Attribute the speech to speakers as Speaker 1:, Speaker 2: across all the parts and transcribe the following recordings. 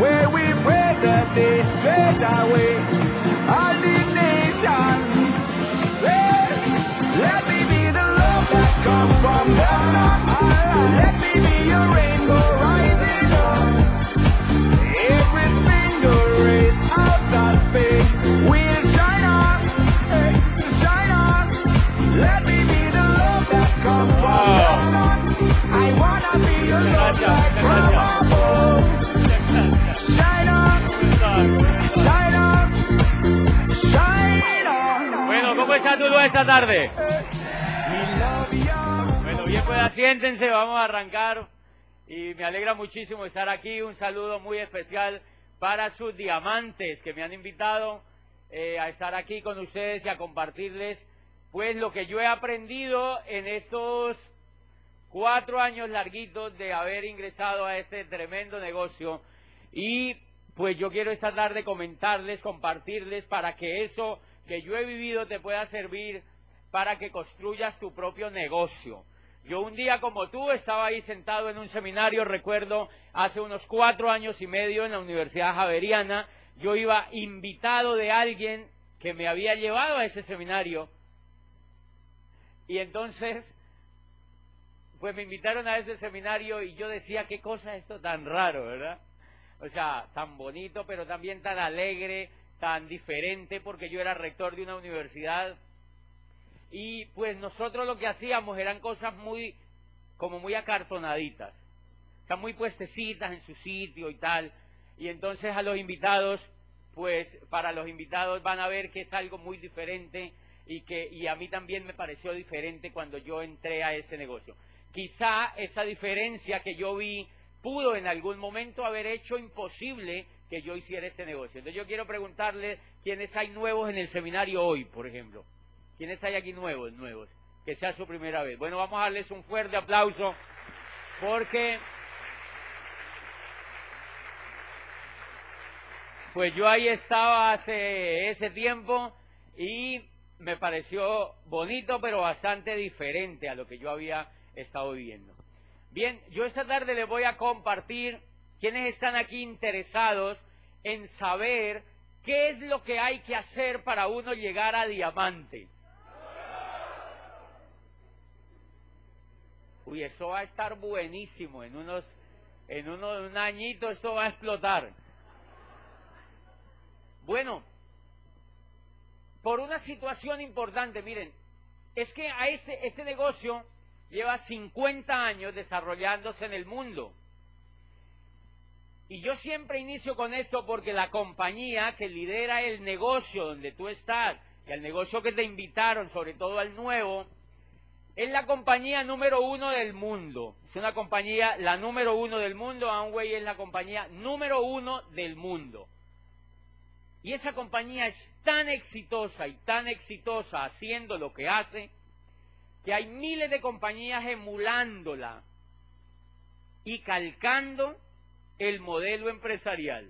Speaker 1: Where we pray that they fade away. All the nations. Let, let me be the love that comes from. Let me be your rainbow rising up.
Speaker 2: Bueno, ¿cómo está todo esta tarde? Bueno, bien, pues siéntense, vamos a arrancar. Y me alegra muchísimo estar aquí. Un saludo muy especial para sus diamantes que me han invitado eh, a estar aquí con ustedes y a compartirles pues lo que yo he aprendido en estos cuatro años larguitos de haber ingresado a este tremendo negocio. Y pues yo quiero esta tarde comentarles, compartirles para que eso que yo he vivido te pueda servir para que construyas tu propio negocio. Yo un día como tú estaba ahí sentado en un seminario, recuerdo, hace unos cuatro años y medio en la Universidad Javeriana, yo iba invitado de alguien que me había llevado a ese seminario. Y entonces pues me invitaron a ese seminario y yo decía, qué cosa es esto tan raro, ¿verdad? O sea, tan bonito, pero también tan alegre, tan diferente, porque yo era rector de una universidad. Y pues nosotros lo que hacíamos eran cosas muy, como muy acartonaditas, están muy puestecitas en su sitio y tal. Y entonces a los invitados, pues para los invitados van a ver que es algo muy diferente y que y a mí también me pareció diferente cuando yo entré a ese negocio quizá esa diferencia que yo vi pudo en algún momento haber hecho imposible que yo hiciera este negocio. Entonces yo quiero preguntarle quiénes hay nuevos en el seminario hoy, por ejemplo. ¿Quiénes hay aquí nuevos, nuevos? Que sea su primera vez. Bueno, vamos a darles un fuerte aplauso porque pues yo ahí estaba hace ese tiempo y me pareció bonito pero bastante diferente a lo que yo había estado viviendo. Bien, yo esta tarde les voy a compartir quienes están aquí interesados en saber qué es lo que hay que hacer para uno llegar a diamante. Uy, eso va a estar buenísimo. En unos, en uno, un añito eso va a explotar. Bueno, por una situación importante, miren, es que a este, este negocio lleva 50 años desarrollándose en el mundo. Y yo siempre inicio con esto porque la compañía que lidera el negocio donde tú estás y el negocio que te invitaron, sobre todo al nuevo, es la compañía número uno del mundo. Es una compañía, la número uno del mundo. Amway es la compañía número uno del mundo. Y esa compañía es tan exitosa y tan exitosa haciendo lo que hace que hay miles de compañías emulándola y calcando el modelo empresarial.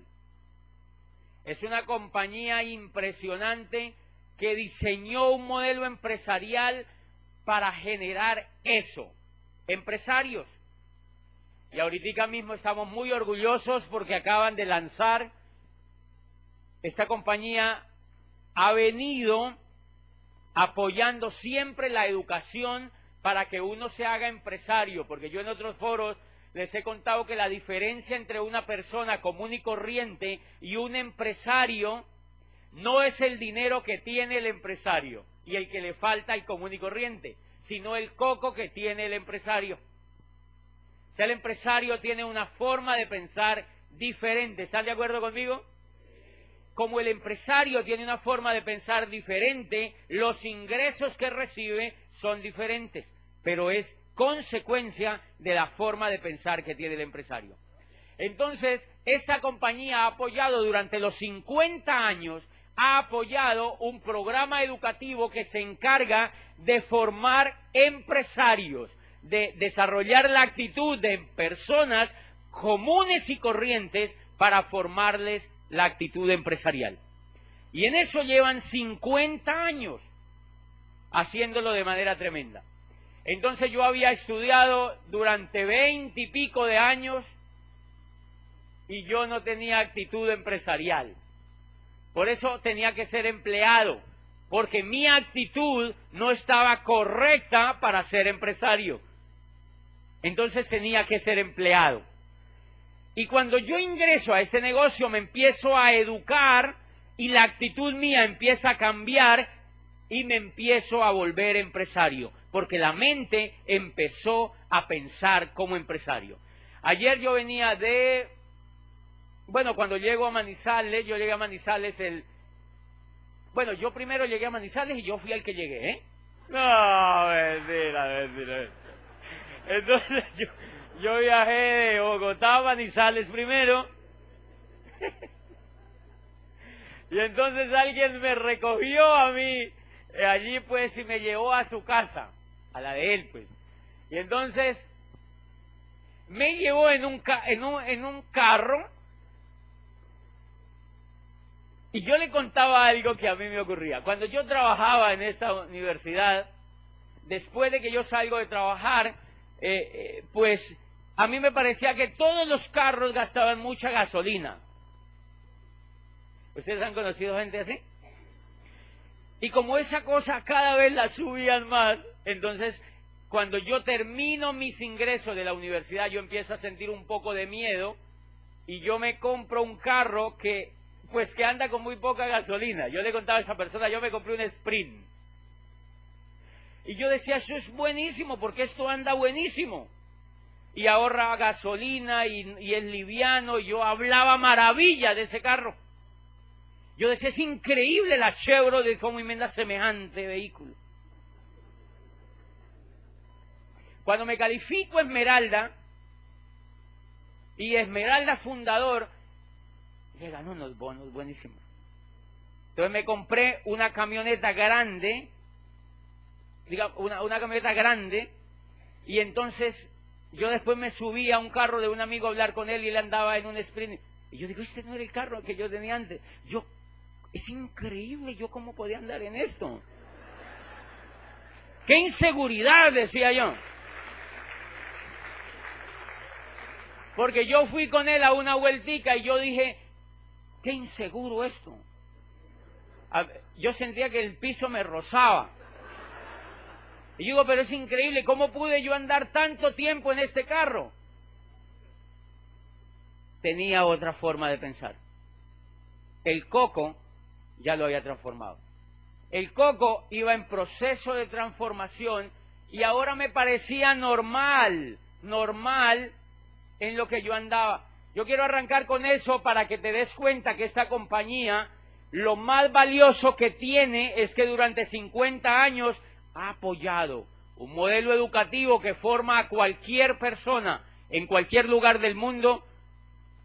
Speaker 2: Es una compañía impresionante que diseñó un modelo empresarial para generar eso, empresarios. Y ahorita mismo estamos muy orgullosos porque acaban de lanzar, esta compañía ha venido apoyando siempre la educación para que uno se haga empresario, porque yo en otros foros les he contado que la diferencia entre una persona común y corriente y un empresario no es el dinero que tiene el empresario y el que le falta al común y corriente, sino el coco que tiene el empresario. O sea, el empresario tiene una forma de pensar diferente. ¿Están de acuerdo conmigo? Como el empresario tiene una forma de pensar diferente, los ingresos que recibe son diferentes, pero es consecuencia de la forma de pensar que tiene el empresario. Entonces, esta compañía ha apoyado durante los 50 años, ha apoyado un programa educativo que se encarga de formar empresarios, de desarrollar la actitud de personas comunes y corrientes para formarles la actitud empresarial. Y en eso llevan 50 años haciéndolo de manera tremenda. Entonces yo había estudiado durante veinte y pico de años y yo no tenía actitud empresarial. Por eso tenía que ser empleado, porque mi actitud no estaba correcta para ser empresario. Entonces tenía que ser empleado. Y cuando yo ingreso a este negocio me empiezo a educar y la actitud mía empieza a cambiar y me empiezo a volver empresario, porque la mente empezó a pensar como empresario. Ayer yo venía de, bueno, cuando llego a Manizales, yo llegué a Manizales el, bueno, yo primero llegué a Manizales y yo fui el que llegué, ¿eh? No, mentira, mentira. Entonces yo, yo viajé de Bogotá a Manizales primero. y entonces alguien me recogió a mí eh, allí pues y me llevó a su casa, a la de él pues. Y entonces me llevó en un, en un, en un carro y yo le contaba algo que a mí me ocurría. Cuando yo trabajaba en esta universidad, después de que yo salgo de trabajar, eh, eh, pues a mí me parecía que todos los carros gastaban mucha gasolina. ¿Ustedes han conocido gente así? Y como esa cosa cada vez la subían más, entonces cuando yo termino mis ingresos de la universidad, yo empiezo a sentir un poco de miedo y yo me compro un carro que, pues que anda con muy poca gasolina. Yo le contaba a esa persona, yo me compré un Sprint. Y yo decía, eso es buenísimo, porque esto anda buenísimo. Y ahorra gasolina y, es liviano. Yo hablaba maravilla de ese carro. Yo decía, es increíble la Chevrolet cómo inventa semejante vehículo. Cuando me califico Esmeralda, y Esmeralda fundador, le ganó unos bonos buenísimos. Entonces me compré una camioneta grande, diga, una camioneta grande, y entonces yo después me subí a un carro de un amigo a hablar con él y él andaba en un sprint. Y yo digo, este no era el carro que yo tenía antes. Yo es increíble yo cómo podía andar en esto. ¡Qué inseguridad! decía yo. Porque yo fui con él a una vueltica y yo dije, qué inseguro esto. Yo sentía que el piso me rozaba. Y digo, pero es increíble, ¿cómo pude yo andar tanto tiempo en este carro? Tenía otra forma de pensar. El coco ya lo había transformado. El coco iba en proceso de transformación y ahora me parecía normal, normal en lo que yo andaba. Yo quiero arrancar con eso para que te des cuenta que esta compañía, lo más valioso que tiene es que durante 50 años ha apoyado un modelo educativo que forma a cualquier persona en cualquier lugar del mundo,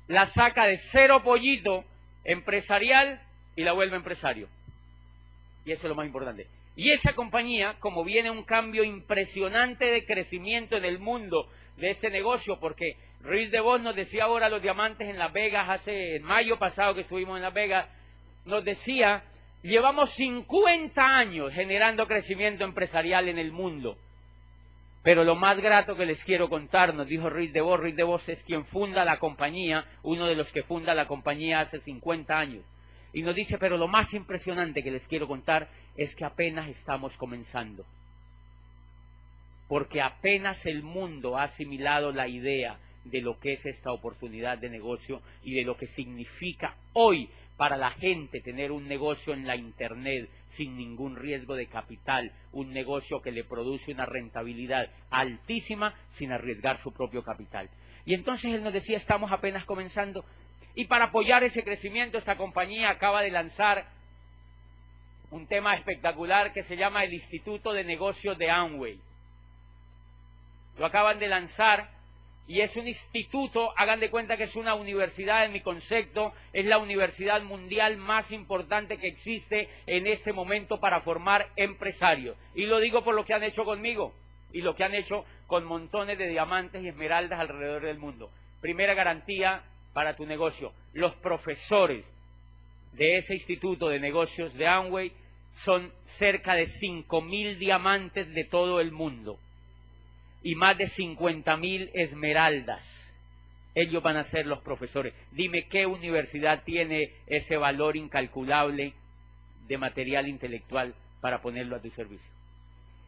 Speaker 2: la saca de cero pollito empresarial y la vuelve empresario. Y eso es lo más importante. Y esa compañía, como viene un cambio impresionante de crecimiento en el mundo de este negocio, porque Ruiz de Vos nos decía ahora los diamantes en Las Vegas, hace en mayo pasado que estuvimos en Las Vegas, nos decía, llevamos 50 años generando crecimiento empresarial en el mundo. Pero lo más grato que les quiero contar, nos dijo Ruiz de Vos, Ruiz de Vos es quien funda la compañía, uno de los que funda la compañía hace 50 años. Y nos dice, pero lo más impresionante que les quiero contar es que apenas estamos comenzando. Porque apenas el mundo ha asimilado la idea de lo que es esta oportunidad de negocio y de lo que significa hoy para la gente tener un negocio en la Internet sin ningún riesgo de capital, un negocio que le produce una rentabilidad altísima sin arriesgar su propio capital. Y entonces él nos decía, estamos apenas comenzando, y para apoyar ese crecimiento, esta compañía acaba de lanzar un tema espectacular que se llama el Instituto de Negocios de Amway. lo acaban de lanzar y es un instituto, hagan de cuenta que es una universidad en mi concepto, es la universidad mundial más importante que existe en este momento para formar empresarios. Y lo digo por lo que han hecho conmigo y lo que han hecho con montones de diamantes y esmeraldas alrededor del mundo. Primera garantía para tu negocio. Los profesores de ese instituto de negocios de Amway son cerca de 5.000 diamantes de todo el mundo y más de 50.000 esmeraldas. Ellos van a ser los profesores. Dime qué universidad tiene ese valor incalculable de material intelectual para ponerlo a tu servicio.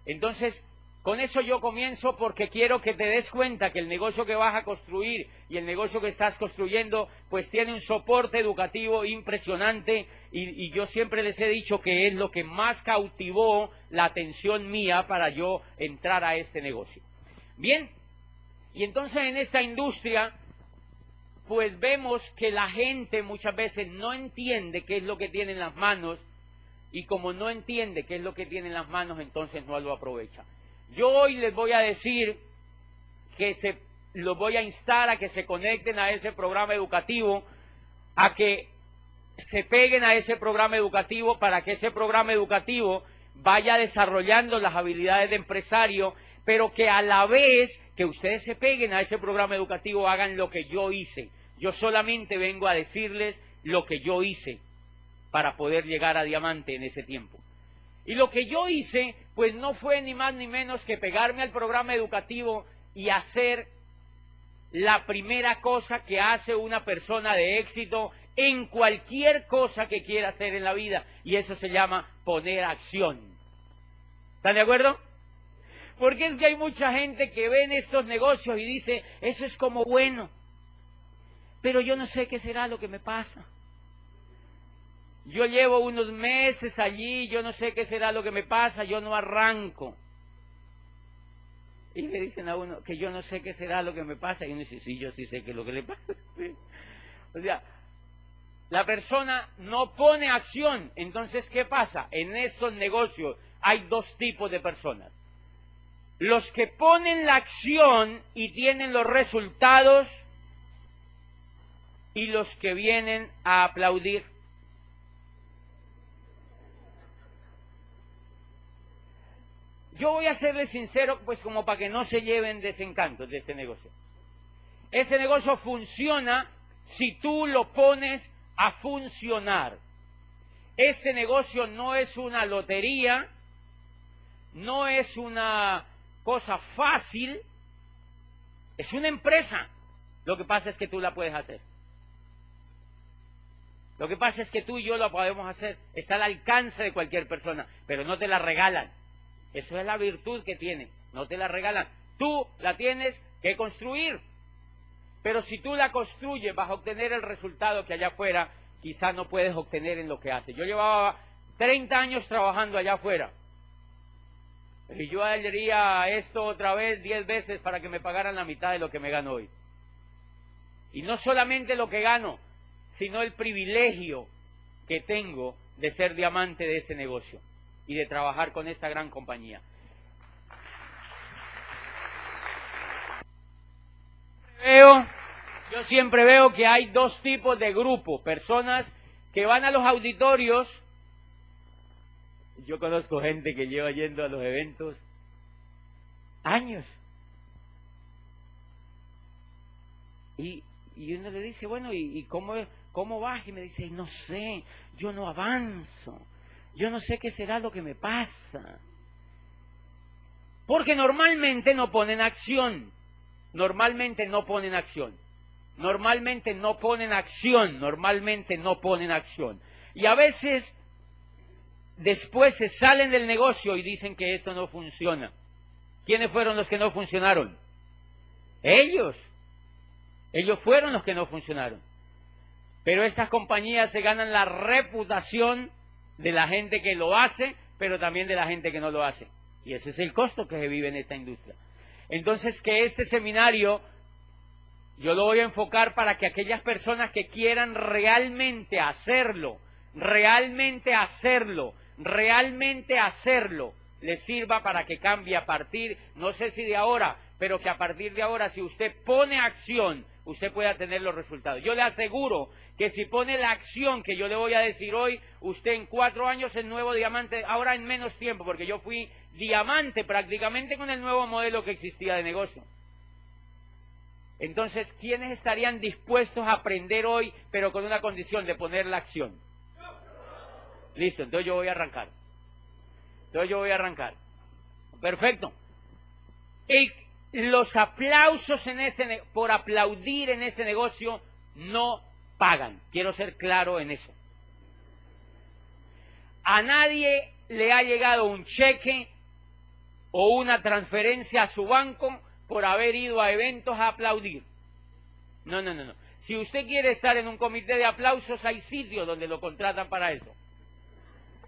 Speaker 2: Entonces, con eso yo comienzo porque quiero que te des cuenta que el negocio que vas a construir y el negocio que estás construyendo pues tiene un soporte educativo impresionante y, yo siempre les he dicho que es lo que más cautivó la atención mía para yo entrar a este negocio. Bien, y entonces en esta industria pues vemos que la gente muchas veces no entiende qué es lo que tiene en las manos y como no entiende qué es lo que tiene en las manos entonces no lo aprovecha. Yo hoy les voy a decir que se los voy a instar a que se conecten a ese programa educativo, a que se peguen a ese programa educativo para que ese programa educativo vaya desarrollando las habilidades de empresario, pero que a la vez que ustedes se peguen a ese programa educativo hagan lo que yo hice. Yo solamente vengo a decirles lo que yo hice para poder llegar a diamante en ese tiempo. Y lo que yo hice, pues no fue ni más ni menos que pegarme al programa educativo y hacer la primera cosa que hace una persona de éxito en cualquier cosa que quiera hacer en la vida. Y eso se llama poner acción. ¿Están de acuerdo? Porque es que hay mucha gente que ve en estos negocios y dice, eso es como bueno, pero yo no sé qué será lo que me pasa. Yo llevo unos meses allí, yo no sé qué será lo que me pasa, yo no arranco. Y le dicen a uno que yo no sé qué será lo que me pasa. Y uno dice, sí, yo sí sé qué es lo que le pasa. o sea, la persona no pone acción. Entonces, ¿qué pasa? En estos negocios hay dos tipos de personas. Los que ponen la acción y tienen los resultados y los que vienen a aplaudir. Yo voy a serle sincero, pues como para que no se lleven desencantos de este negocio. Ese negocio funciona si tú lo pones a funcionar. Este negocio no es una lotería, no es una cosa fácil, es una empresa. Lo que pasa es que tú la puedes hacer. Lo que pasa es que tú y yo la podemos hacer. Está al alcance de cualquier persona, pero no te la regalan. Eso es la virtud que tiene. No te la regalan. Tú la tienes que construir. Pero si tú la construyes vas a obtener el resultado que allá afuera quizá no puedes obtener en lo que haces. Yo llevaba 30 años trabajando allá afuera. Y yo haría esto otra vez 10 veces para que me pagaran la mitad de lo que me gano hoy. Y no solamente lo que gano, sino el privilegio que tengo de ser diamante de ese negocio y de trabajar con esta gran compañía. Veo, yo siempre veo que hay dos tipos de grupos, personas que van a los auditorios. Yo conozco gente que lleva yendo a los eventos años. Y, y uno le dice, bueno, ¿y, y cómo, cómo vas? Y me dice, no sé, yo no avanzo yo no sé qué será lo que me pasa. Porque normalmente no ponen acción. Normalmente no ponen acción. Normalmente no ponen acción. Normalmente no ponen acción. Y a veces después se salen del negocio y dicen que esto no funciona. ¿Quiénes fueron los que no funcionaron? Ellos. Ellos fueron los que no funcionaron. Pero estas compañías se ganan la reputación de la gente que lo hace, pero también de la gente que no lo hace. Y ese es el costo que se vive en esta industria. Entonces, que este seminario yo lo voy a enfocar para que aquellas personas que quieran realmente hacerlo, realmente hacerlo, realmente hacerlo, les sirva para que cambie a partir, no sé si de ahora, pero que a partir de ahora, si usted pone acción, usted pueda tener los resultados. Yo le aseguro que si pone la acción que yo le voy a decir hoy, usted en cuatro años es nuevo diamante, ahora en menos tiempo, porque yo fui diamante prácticamente con el nuevo modelo que existía de negocio. Entonces, ¿quiénes estarían dispuestos a aprender hoy, pero con una condición de poner la acción? Listo, entonces yo voy a arrancar. Entonces yo voy a arrancar. Perfecto. Y los aplausos en este, por aplaudir en este negocio no pagan. Quiero ser claro en eso. A nadie le ha llegado un cheque o una transferencia a su banco por haber ido a eventos a aplaudir. No, no, no, no. Si usted quiere estar en un comité de aplausos, hay sitios donde lo contratan para eso.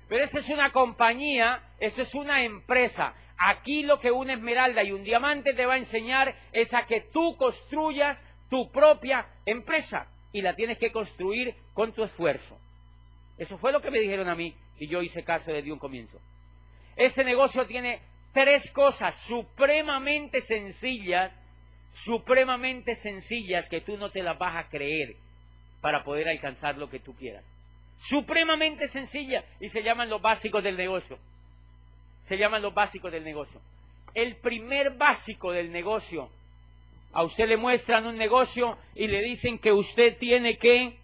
Speaker 2: Pero esa es una compañía, eso es una empresa. Aquí lo que una esmeralda y un diamante te va a enseñar es a que tú construyas tu propia empresa y la tienes que construir con tu esfuerzo. Eso fue lo que me dijeron a mí y yo hice caso desde un comienzo. Este negocio tiene tres cosas supremamente sencillas, supremamente sencillas que tú no te las vas a creer para poder alcanzar lo que tú quieras supremamente sencilla y se llaman los básicos del negocio. Se llaman los básicos del negocio. El primer básico del negocio, a usted le muestran un negocio y le dicen que usted tiene que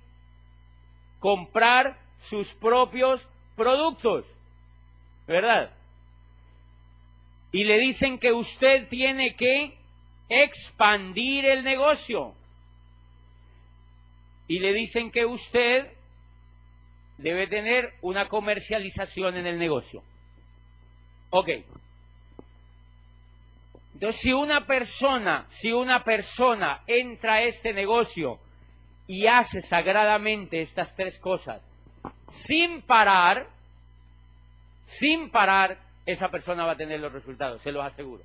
Speaker 2: comprar sus propios productos, ¿verdad? Y le dicen que usted tiene que expandir el negocio. Y le dicen que usted debe tener una comercialización en el negocio. Ok. Entonces, si una persona, si una persona entra a este negocio y hace sagradamente estas tres cosas, sin parar, sin parar, esa persona va a tener los resultados, se los aseguro.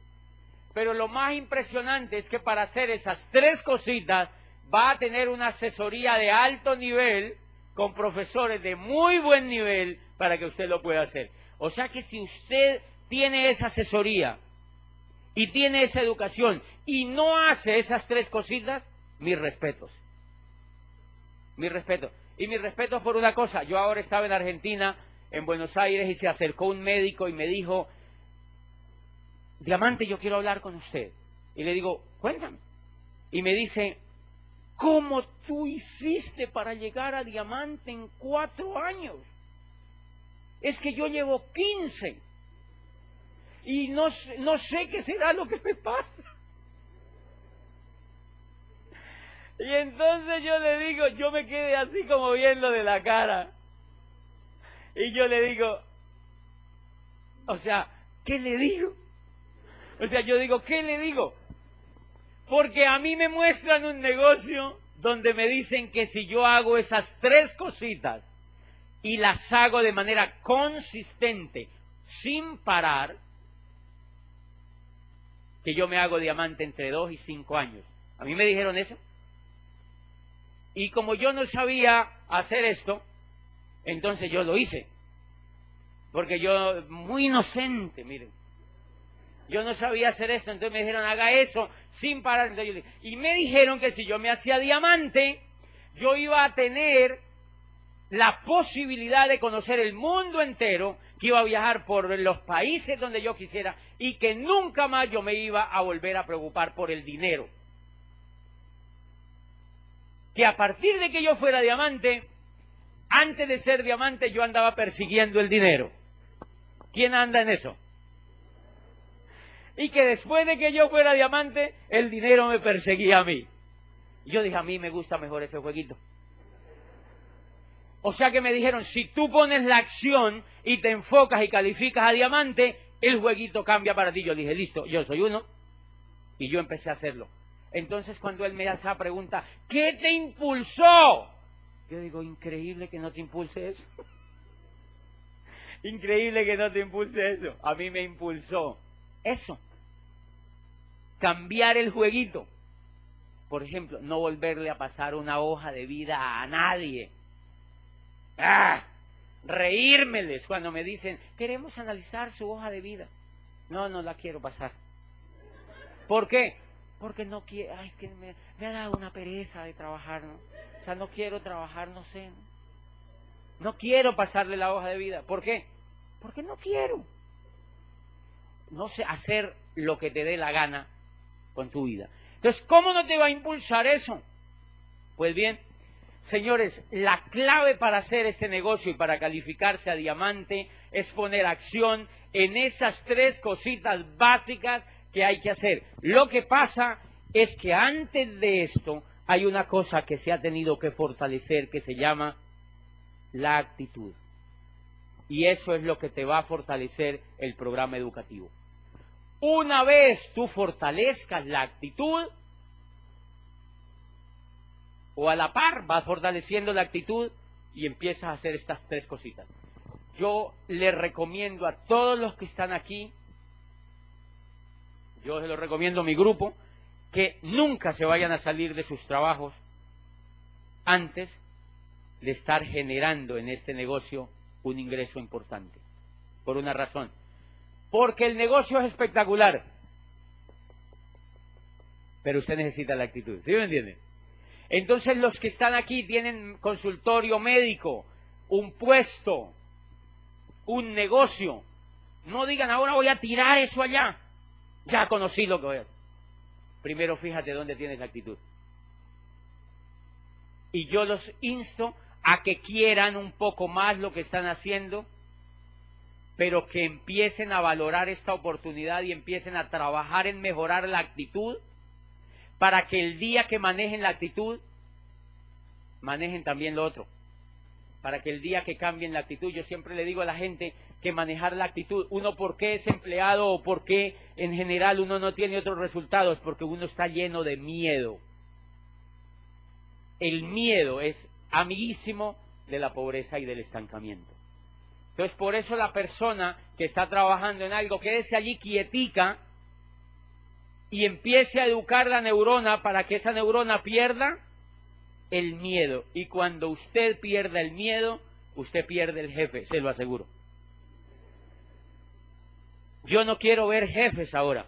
Speaker 2: Pero lo más impresionante es que para hacer esas tres cositas va a tener una asesoría de alto nivel con profesores de muy buen nivel para que usted lo pueda hacer. O sea que si usted tiene esa asesoría y tiene esa educación y no hace esas tres cositas, mis respetos. Mis respetos. Y mis respetos por una cosa. Yo ahora estaba en Argentina, en Buenos Aires, y se acercó un médico y me dijo, Diamante, yo quiero hablar con usted. Y le digo, cuéntame. Y me dice, ¿Cómo tú hiciste para llegar a diamante en cuatro años? Es que yo llevo quince y no, no sé qué será lo que me pasa. Y entonces yo le digo, yo me quedé así como viendo de la cara. Y yo le digo, o sea, ¿qué le digo? O sea, yo digo, ¿qué le digo? Porque a mí me muestran un negocio donde me dicen que si yo hago esas tres cositas y las hago de manera consistente, sin parar, que yo me hago diamante entre dos y cinco años. A mí me dijeron eso. Y como yo no sabía hacer esto, entonces yo lo hice. Porque yo, muy inocente, miren. Yo no sabía hacer eso, entonces me dijeron, haga eso sin parar. y me dijeron que si yo me hacía diamante, yo iba a tener la posibilidad de conocer el mundo entero, que iba a viajar por los países donde yo quisiera y que nunca más yo me iba a volver a preocupar por el dinero. Que a partir de que yo fuera diamante, antes de ser diamante yo andaba persiguiendo el dinero. ¿Quién anda en eso? Y que después de que yo fuera diamante, el dinero me perseguía a mí. yo dije, a mí me gusta mejor ese jueguito. O sea que me dijeron, si tú pones la acción y te enfocas y calificas a diamante, el jueguito cambia para ti. Yo dije, listo, yo soy uno. Y yo empecé a hacerlo. Entonces cuando él me hace la pregunta, ¿qué te impulsó? Yo digo, increíble que no te impulse eso. increíble que no te impulse eso. A mí me impulsó eso cambiar el jueguito. Por ejemplo, no volverle a pasar una hoja de vida a nadie. ¡Ah! Reírmeles cuando me dicen, queremos analizar su hoja de vida. No, no la quiero pasar. ¿Por qué? Porque no quiero, ay, es que me, me ha dado una pereza de trabajar, ¿no? O sea, no quiero trabajar, no sé. ¿no? No quiero pasarle la hoja de vida. ¿Por qué? Porque no quiero. No sé hacer lo que te dé la gana con tu vida. Entonces, ¿cómo no te va a impulsar eso? Pues bien, señores, la clave para hacer este negocio y para calificarse a diamante es poner acción en esas tres cositas básicas que hay que hacer. Lo que pasa es que antes de esto hay una cosa que se ha tenido que fortalecer que se llama la actitud. Y eso es lo que te va a fortalecer el programa educativo. Una vez tú fortalezcas la actitud, o a la par vas fortaleciendo la actitud y empiezas a hacer estas tres cositas. Yo le recomiendo a todos los que están aquí, yo se lo recomiendo a mi grupo, que nunca se vayan a salir de sus trabajos antes de estar generando en este negocio un ingreso importante. Por una razón. Porque el negocio es espectacular. Pero usted necesita la actitud. ¿Sí me entiende? Entonces los que están aquí tienen consultorio médico, un puesto, un negocio. No digan ahora voy a tirar eso allá. Ya conocí lo que voy a hacer. Primero fíjate dónde tienes la actitud. Y yo los insto a que quieran un poco más lo que están haciendo, pero que empiecen a valorar esta oportunidad y empiecen a trabajar en mejorar la actitud para que el día que manejen la actitud, manejen también lo otro. Para que el día que cambien la actitud, yo siempre le digo a la gente que manejar la actitud, uno por qué es empleado o por qué en general uno no tiene otros resultados, porque uno está lleno de miedo. El miedo es amiguísimo de la pobreza y del estancamiento. Entonces, por eso la persona que está trabajando en algo, quédese allí quietica y empiece a educar la neurona para que esa neurona pierda el miedo. Y cuando usted pierda el miedo, usted pierde el jefe, se lo aseguro. Yo no quiero ver jefes ahora.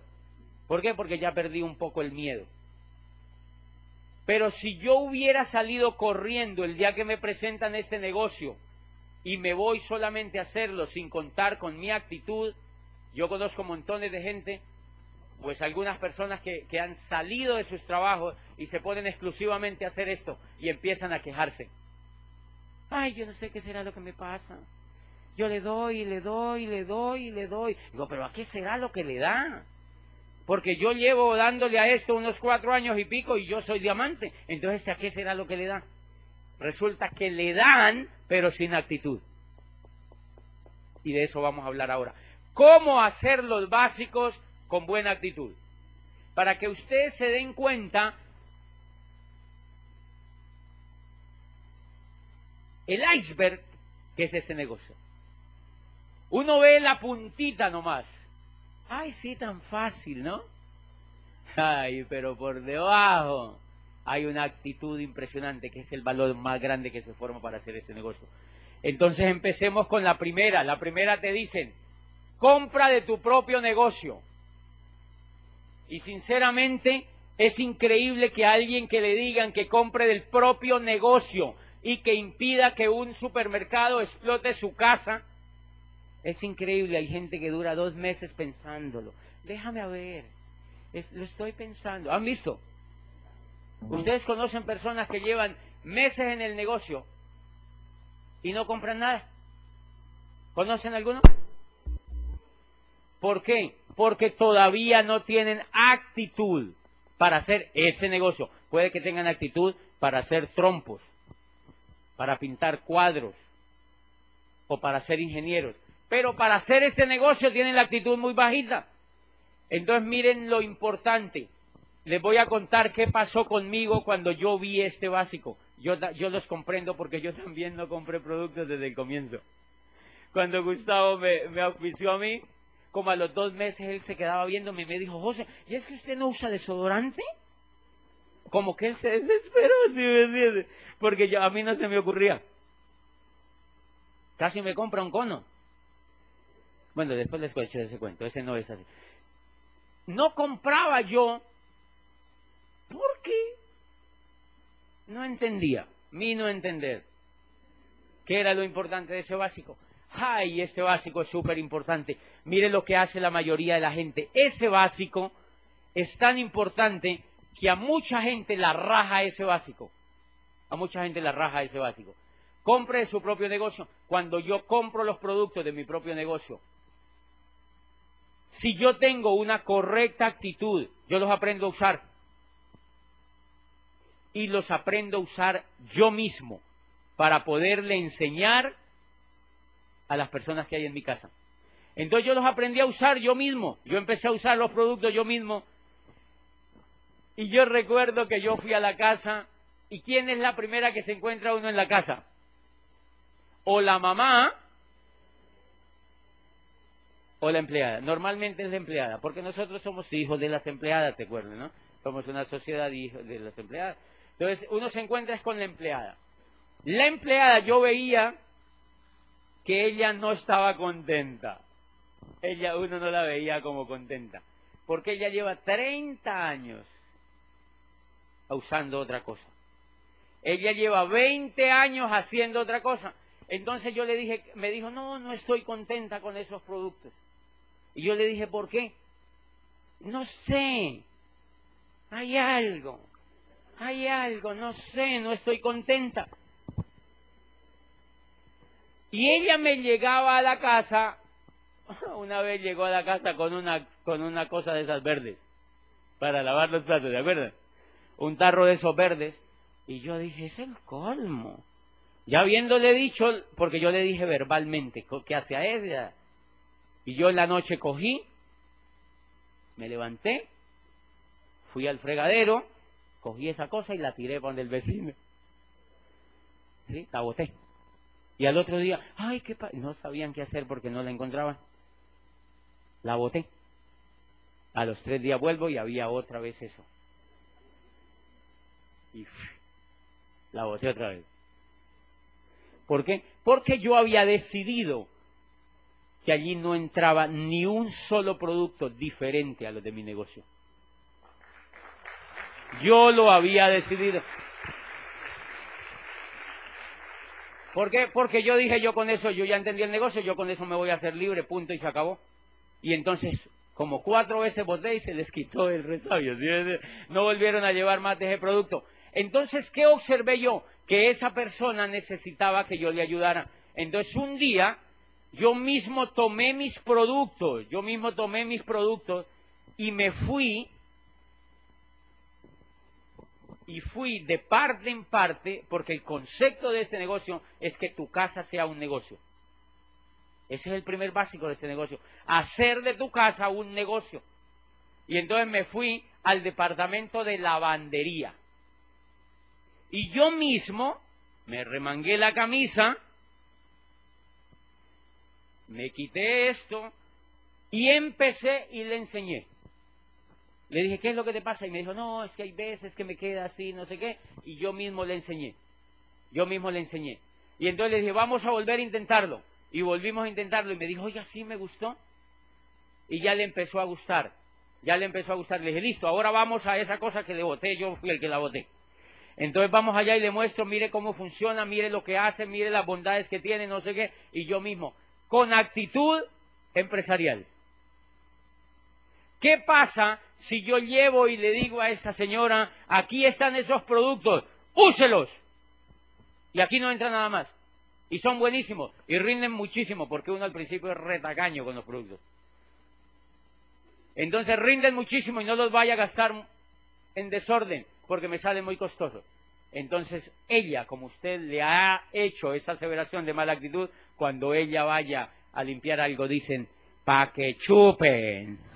Speaker 2: ¿Por qué? Porque ya perdí un poco el miedo. Pero si yo hubiera salido corriendo el día que me presentan este negocio y me voy solamente a hacerlo sin contar con mi actitud, yo conozco montones de gente, pues algunas personas que, han salido de sus trabajos y se ponen exclusivamente a hacer esto y empiezan a quejarse. Ay, yo no sé qué será lo que me pasa. Yo le doy, y le doy, y le doy, y le doy. Digo, pero ¿a qué será lo que le da? porque yo llevo dándole a esto unos cuatro años y pico y yo soy diamante. Entonces, ¿a qué será lo que le da? Resulta que le dan, pero sin actitud. Y de eso vamos a hablar ahora. ¿Cómo hacer los básicos con buena actitud? Para que ustedes se den cuenta, el iceberg, que es este negocio. Uno ve la puntita nomás Ay, sí, tan fácil, ¿no? Ay, pero por debajo hay una actitud impresionante que es el valor más grande que se forma para hacer este negocio. Entonces empecemos con la primera. La primera te dicen, compra de tu propio negocio. Y sinceramente es increíble que alguien que le digan que compre del propio negocio y que impida que un supermercado explote su casa, es increíble, hay gente que dura dos meses pensándolo. Déjame a ver, lo estoy pensando. ¿Han visto? Ustedes conocen personas que llevan meses en el negocio y no compran nada. ¿Conocen alguno? ¿Por qué? Porque todavía no tienen actitud para hacer ese negocio. Puede que tengan actitud para hacer trompos, para pintar cuadros o para ser ingenieros pero para hacer este negocio tienen la actitud muy bajita. Entonces miren lo importante. Les voy a contar qué pasó conmigo cuando yo vi este básico. Yo, los comprendo porque yo también no compré productos desde el comienzo. Cuando Gustavo me, me auspició a mí, como a los dos meses él se quedaba viéndome y me dijo, José, ¿y es que usted no usa desodorante? Como que él se desesperó, si me entiende? Porque a mí no se me ocurría. Casi me compra un cono. Bueno, después les cuento ese cuento, ese no es así. no compraba yo no entendía, mi no entender. ¿Qué era lo importante de ese básico? ¡Ay, este básico es súper importante! Mire lo que hace la mayoría de la gente. Ese básico es tan importante que a mucha gente la raja ese básico. A mucha gente la raja ese básico. Compre su propio negocio. Cuando yo compro los productos de mi propio negocio, si yo tengo una correcta actitud, yo los aprendo a usar. Y los aprendo a usar yo mismo para poderle enseñar a las personas que hay en mi casa. Entonces yo los aprendí a usar yo mismo. Yo empecé a usar los productos yo mismo. Y yo recuerdo que yo fui a la casa. ¿Y quién es la primera que se encuentra uno en la casa? O la mamá o la empleada. Normalmente es la empleada, porque nosotros somos hijos de las empleadas, te acuerdas, ¿no? Somos una sociedad de hijos de las empleadas. Entonces uno se encuentra con la empleada. La empleada yo veía que ella no estaba contenta. Ella, uno no la veía como contenta. Porque ella lleva 30 años usando otra cosa. Ella lleva 20 años haciendo otra cosa. Entonces yo le dije, me dijo, no, no estoy contenta con esos productos. Y yo le dije, ¿por qué? No sé. Hay algo. Hay algo, no sé, no estoy contenta. Y ella me llegaba a la casa, una vez llegó a la casa con una, con una cosa de esas verdes, para lavar los platos, ¿de acuerdo? Un tarro de esos verdes. Y yo dije, es el colmo. Ya habiéndole dicho, porque yo le dije verbalmente, ¿qué hace ella? Y yo en la noche cogí, me levanté, fui al fregadero, cogí esa cosa y la tiré por el vecino. ¿Sí? La boté. Y al otro día, ay, qué no sabían qué hacer porque no la encontraban. La boté. A los tres días vuelvo y había otra vez eso. Y la boté otra vez. ¿Por qué? Porque yo había decidido que allí no entraba ni un solo producto diferente a los de mi negocio. Yo lo había decidido. ¿Por qué? Porque yo dije, yo con eso, yo ya entendí el negocio, yo con eso me voy a hacer libre, punto, y se acabó. Y entonces, como cuatro veces boté y se les quitó el resabio. No volvieron a llevar más de ese producto. Entonces, ¿qué observé yo? Que esa persona necesitaba que yo le ayudara. Entonces, un día yo mismo tomé mis productos, yo mismo tomé mis productos y me fui y fui de parte en parte, porque el concepto de este negocio es que tu casa sea un negocio. Ese es el primer básico de este negocio, hacer de tu casa un negocio. Y entonces me fui al departamento de lavandería. Y yo mismo me remangué la camisa me quité esto y empecé y le enseñé. Le dije, ¿qué es lo que te pasa? Y me dijo, no, es que hay veces que me queda así, no sé qué. Y yo mismo le enseñé. Yo mismo le enseñé. Y entonces le dije, vamos a volver a intentarlo. Y volvimos a intentarlo. Y me dijo, oye, sí me gustó. Y ya le empezó a gustar. Ya le empezó a gustar. Le dije, listo, ahora vamos a esa cosa que le boté. Yo fui el que la boté. Entonces vamos allá y le muestro, mire cómo funciona, mire lo que hace, mire las bondades que tiene, no sé qué. Y yo mismo, con actitud empresarial. ¿Qué pasa si yo llevo y le digo a esa señora, aquí están esos productos, úselos? Y aquí no entra nada más. Y son buenísimos y rinden muchísimo porque uno al principio es retacaño con los productos. Entonces rinden muchísimo y no los vaya a gastar en desorden porque me sale muy costoso. Entonces ella, como usted le ha hecho esa aseveración de mala actitud, cuando ella vaya a limpiar algo dicen, pa' que chupen.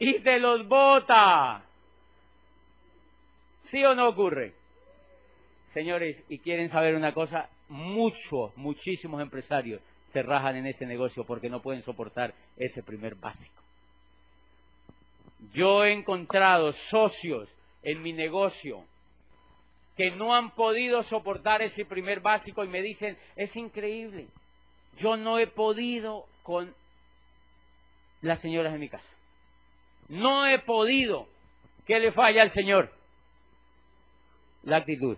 Speaker 2: Y te los bota. ¿Sí o no ocurre? Señores, y quieren saber una cosa, muchos, muchísimos empresarios se rajan en ese negocio porque no pueden soportar ese primer básico. Yo he encontrado socios en mi negocio que no han podido soportar ese primer básico y me dicen, es increíble, yo no he podido con las señoras de mi casa. No he podido. ¿Qué le falla al Señor? La actitud.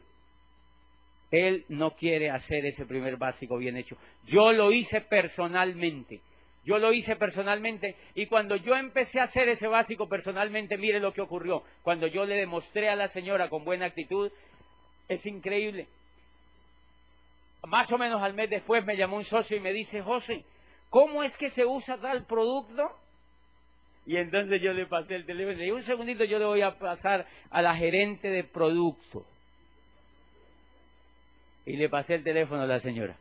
Speaker 2: Él no quiere hacer ese primer básico bien hecho. Yo lo hice personalmente. Yo lo hice personalmente y cuando yo empecé a hacer ese básico personalmente, mire lo que ocurrió. Cuando yo le demostré a la señora con buena actitud, es increíble. Más o menos al mes después me llamó un socio y me dice, José, ¿cómo es que se usa tal producto? Y entonces yo le pasé el teléfono y dije, un segundito, yo le voy a pasar a la gerente de producto. Y le pasé el teléfono a la señora.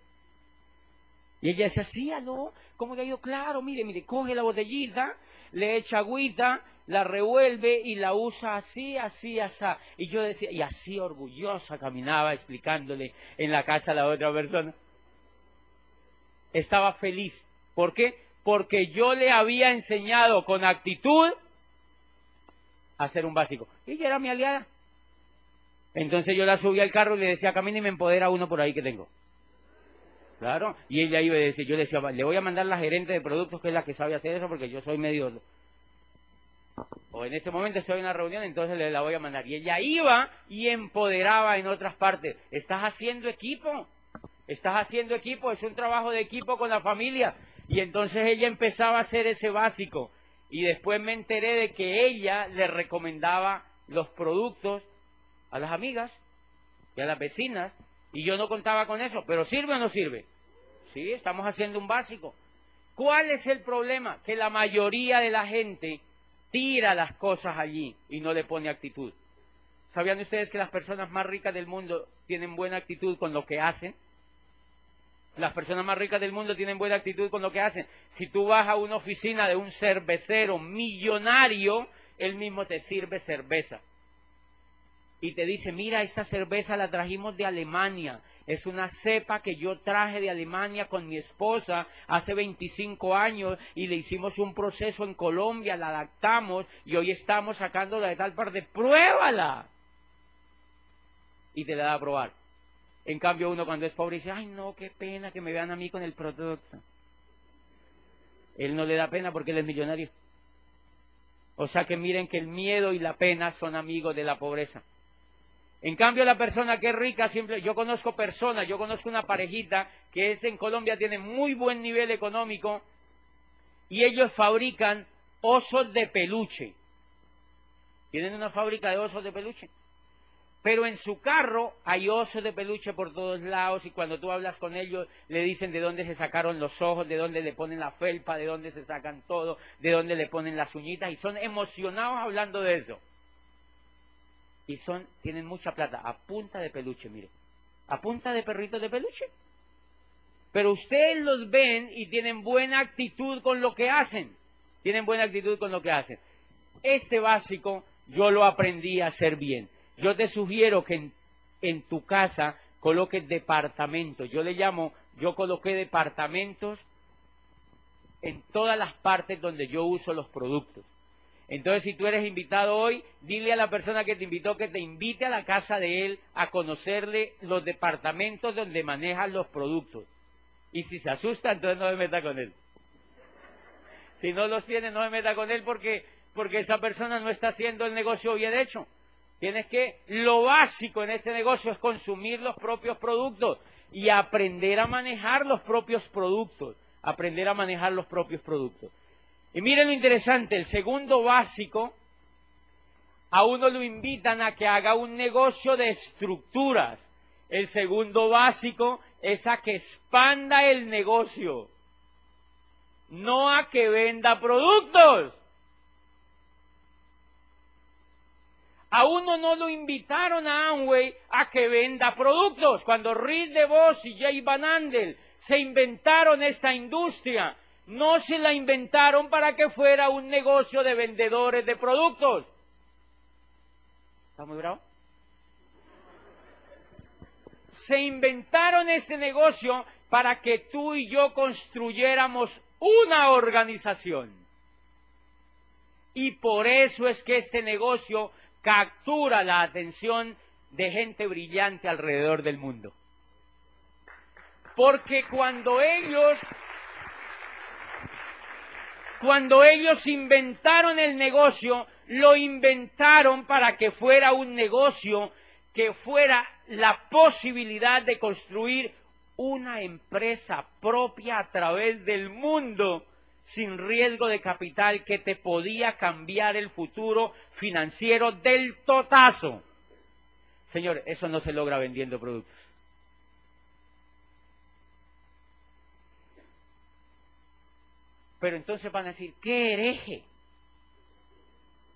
Speaker 2: Y ella decía, sí, aló, ¿cómo le ha ido? Claro, mire, mire, coge la botellita, le echa agüita, la revuelve y la usa así, así, así. Y yo decía, y así orgullosa caminaba explicándole en la casa a la otra persona. Estaba feliz. ¿Por qué? Porque yo le había enseñado con actitud a hacer un básico. Y ella era mi aliada. Entonces yo la subí al carro y le decía, camina y me empodera uno por ahí que tengo. Claro, y ella iba a decir, yo le decía, le voy a mandar la gerente de productos que es la que sabe hacer eso porque yo soy medio... O en ese momento estoy en una reunión, entonces le la voy a mandar. Y ella iba y empoderaba en otras partes. Estás haciendo equipo, estás haciendo equipo, es un trabajo de equipo con la familia. Y entonces ella empezaba a hacer ese básico. Y después me enteré de que ella le recomendaba los productos a las amigas y a las vecinas y yo no contaba con eso, pero ¿sirve o no sirve? Sí, estamos haciendo un básico. ¿Cuál es el problema? Que la mayoría de la gente tira las cosas allí y no le pone actitud. ¿Sabían ustedes que las personas más ricas del mundo tienen buena actitud con lo que hacen? Las personas más ricas del mundo tienen buena actitud con lo que hacen. Si tú vas a una oficina de un cervecero millonario, él mismo te sirve cerveza y te dice, mira, esta cerveza la trajimos de Alemania. Es una cepa que yo traje de Alemania con mi esposa hace 25 años y le hicimos un proceso en Colombia, la adaptamos y hoy estamos sacándola de tal parte. ¡Pruébala! Y te la da a probar. En cambio, uno cuando es pobre dice, ay, no, qué pena que me vean a mí con el producto. Él no le da pena porque él es millonario. O sea que miren que el miedo y la pena son amigos de la pobreza. En cambio, la persona que es rica, siempre, yo conozco personas, yo conozco una parejita que es en Colombia, tiene muy buen nivel económico y ellos fabrican osos de peluche. Tienen una fábrica de osos de peluche. Pero en su carro hay osos de peluche por todos lados y cuando tú hablas con ellos le dicen de dónde se sacaron los ojos, de dónde le ponen la felpa, de dónde se sacan todo, de dónde le ponen las uñitas y son emocionados hablando de eso y son, tienen mucha plata, a punta de peluche, mire, a punta de perritos de peluche. Pero ustedes los ven y tienen buena actitud con lo que hacen, tienen buena actitud con lo que hacen. Este básico yo lo aprendí a hacer bien. Yo te sugiero que en, tu casa coloques departamentos. Yo le llamo, yo coloqué departamentos en todas las partes donde yo uso los productos. Entonces, si tú eres invitado hoy, dile a la persona que te invitó que te invite a la casa de él a conocerle los departamentos donde manejan los productos. Y si se asusta, entonces no me meta con él. Si no los tiene, no me meta con él porque, porque esa persona no está haciendo el negocio bien hecho. Tienes que, lo básico en este negocio es consumir los propios productos y aprender a manejar los propios productos. Aprender a manejar los propios productos. Y miren lo interesante, el segundo básico, a uno lo invitan a que haga un negocio de estructuras. El segundo básico es a que expanda el negocio, no a que venda productos. A uno no lo invitaron a Amway a que venda productos. Cuando Reed DeVos y Jay Van Andel se inventaron esta industria, no se la inventaron para que fuera un negocio de vendedores de productos. ¿Está muy bravo? Se inventaron este negocio para que tú y yo construyéramos una organización. Y por eso es que este negocio captura la atención de gente brillante alrededor del mundo. Porque cuando ellos Cuando ellos inventaron el negocio, lo inventaron para que fuera un negocio que fuera la posibilidad de construir una empresa propia a través del mundo sin riesgo de capital que te podía cambiar el futuro financiero del totazo. Señor, eso no se logra vendiendo productos. Pero entonces van a decir, ¿qué hereje?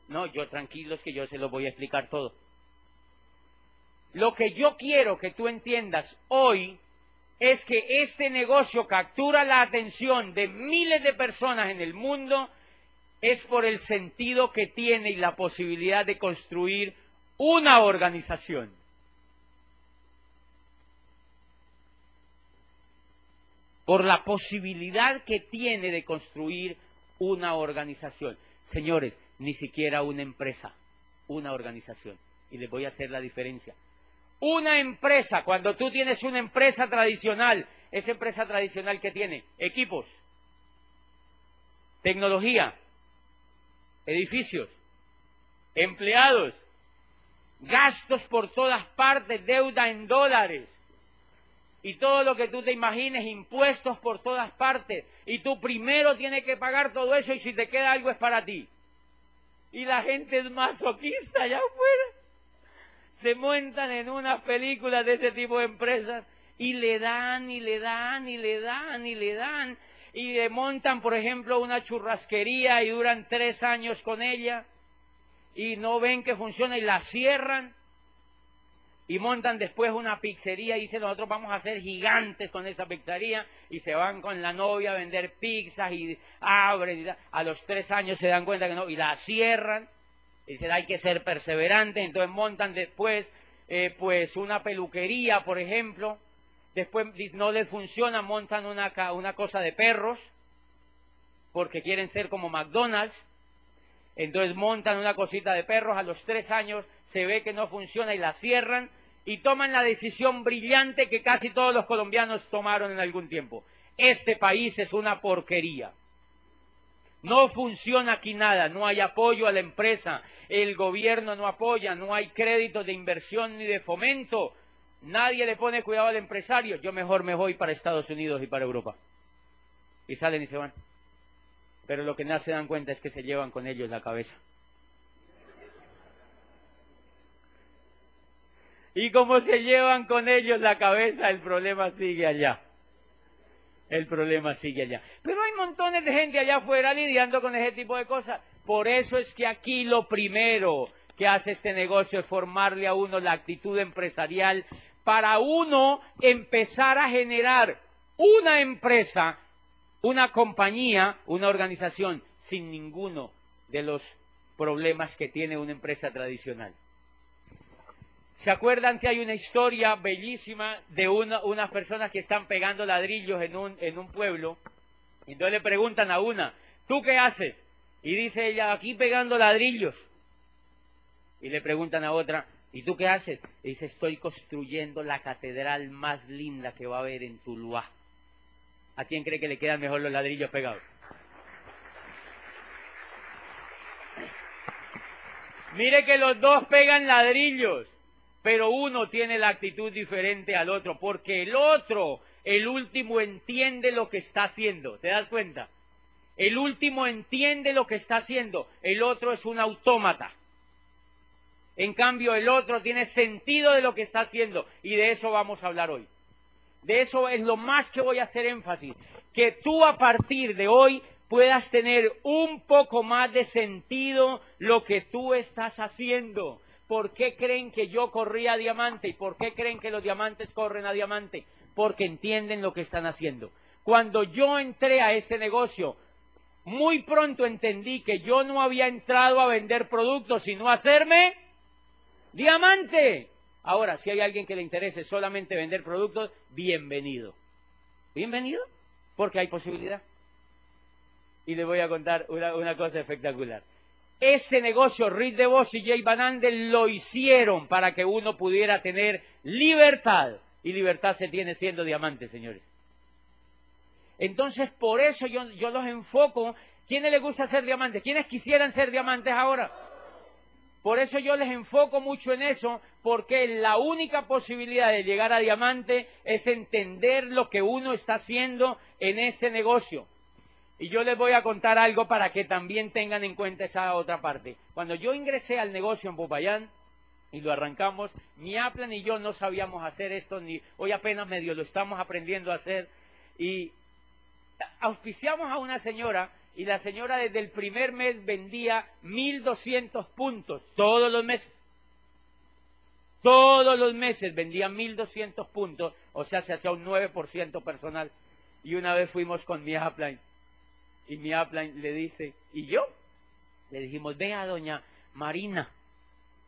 Speaker 2: No, yo tranquilos que yo se lo voy a explicar todo. Lo que yo quiero que tú entiendas hoy es que este negocio captura la atención de miles de personas en el mundo es por el sentido que tiene y la posibilidad de construir una organización. Por la posibilidad que tiene de construir una organización. Señores, ni siquiera una empresa, una organización. Y les voy a hacer la diferencia. Una empresa, cuando tú tienes una empresa tradicional, esa empresa tradicional que tiene equipos, tecnología, edificios, empleados, gastos por todas partes, deuda en dólares y todo lo que tú te imagines, impuestos por todas partes. Y tú primero tienes que pagar todo eso y si te queda algo es para ti. Y la gente es masoquista allá afuera se montan en una película de ese tipo de empresas y le dan y le dan y le dan y le dan y le montan, por ejemplo, una churrasquería y duran tres años con ella y no ven que funciona y la cierran y montan después una pizzería y dicen nosotros vamos a ser gigantes con esa pizzería y se van con la novia a vender pizzas y abren a los tres años se dan cuenta que no y la cierran Dicen, hay que ser perseverante, entonces montan después eh, pues una peluquería, por ejemplo, después no les funciona, montan una, una cosa de perros, porque quieren ser como McDonald's, entonces montan una cosita de perros, a los tres años se ve que no funciona y la cierran, y toman la decisión brillante que casi todos los colombianos tomaron en algún tiempo. Este país es una porquería. No funciona aquí nada, no hay apoyo a la empresa, el gobierno no apoya, no hay crédito de inversión ni de fomento, nadie le pone cuidado al empresario, yo mejor me voy para Estados Unidos y para Europa. Y salen y se van. Pero lo que no se dan cuenta es que se llevan con ellos la cabeza. Y como se llevan con ellos la cabeza, el problema sigue allá. El problema sigue allá. Pero hay montones de gente allá afuera lidiando con ese tipo de cosas. Por eso es que aquí lo primero que hace este negocio es formarle a uno la actitud empresarial para uno empezar a generar una empresa, una compañía, una organización sin ninguno de los problemas que tiene una empresa tradicional. ¿Se acuerdan que hay una historia bellísima de unas personas que están pegando ladrillos en un, en un pueblo? Y entonces le preguntan a una, ¿tú qué haces? Y dice ella, aquí pegando ladrillos. Y le preguntan a otra, ¿y tú qué haces? Y dice, estoy construyendo la catedral más linda que va a haber en Tuluá. ¿A quién cree que le quedan mejor los ladrillos pegados? Mire que los dos pegan ladrillos, pero uno tiene la actitud diferente al otro, porque el otro, el último, entiende lo que está haciendo. ¿Te das cuenta? El último entiende lo que está haciendo, el otro es un autómata. En cambio, el otro tiene sentido de lo que está haciendo y de eso vamos a hablar hoy. De eso es lo más que voy a hacer énfasis. Que tú a partir de hoy puedas tener un poco más de sentido lo que tú estás haciendo. ¿Por qué creen que yo corrí a diamante y por qué creen que los diamantes corren a diamante? Porque entienden lo que están haciendo. Cuando yo entré a este negocio, muy pronto entendí que yo no había entrado a vender productos, sino a hacerme diamante. Ahora, si hay alguien que le interese solamente vender productos, bienvenido. Bienvenido, porque hay posibilidad. Y le voy a contar una, cosa espectacular. Ese negocio, Rick DeVos y Jay Van Andel lo hicieron para que uno pudiera tener libertad. Y libertad se tiene siendo diamante, señores. Entonces, por eso yo, los enfoco ¿Quiénes les gusta ser diamantes? ¿Quiénes quisieran ser diamantes ahora? Por eso yo les enfoco mucho en eso, porque la única posibilidad de llegar a diamante es entender lo que uno está haciendo en este negocio. Y yo les voy a contar algo para que también tengan en cuenta esa otra parte. Cuando yo ingresé al negocio en Popayán y lo arrancamos, ni Aplan ni yo no sabíamos hacer esto, ni hoy apenas medio lo estamos aprendiendo a hacer. Y auspiciamos a una señora y la señora desde el primer mes vendía 1.200 puntos todos los meses. Todos los meses vendía 1.200 puntos, o sea, se hacía un 9% personal. Y una vez fuimos con mi upline y mi upline le dice, ¿y yo? Le dijimos, vea doña Marina,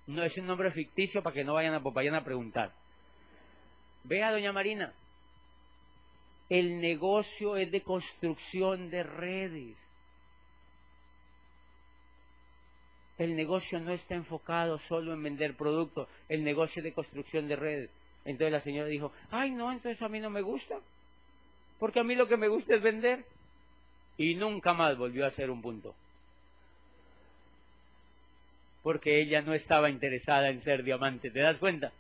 Speaker 2: no es un nombre ficticio para que no vayan a, vayan a preguntar. Vea doña Marina, el negocio es de construcción de redes. El negocio no está enfocado solo en vender productos, el negocio de construcción de redes. Entonces la señora dijo, ay no, entonces a mí no me gusta, porque a mí lo que me gusta es vender. Y nunca más volvió a hacer un punto. Porque ella no estaba interesada en ser diamante, ¿te das cuenta?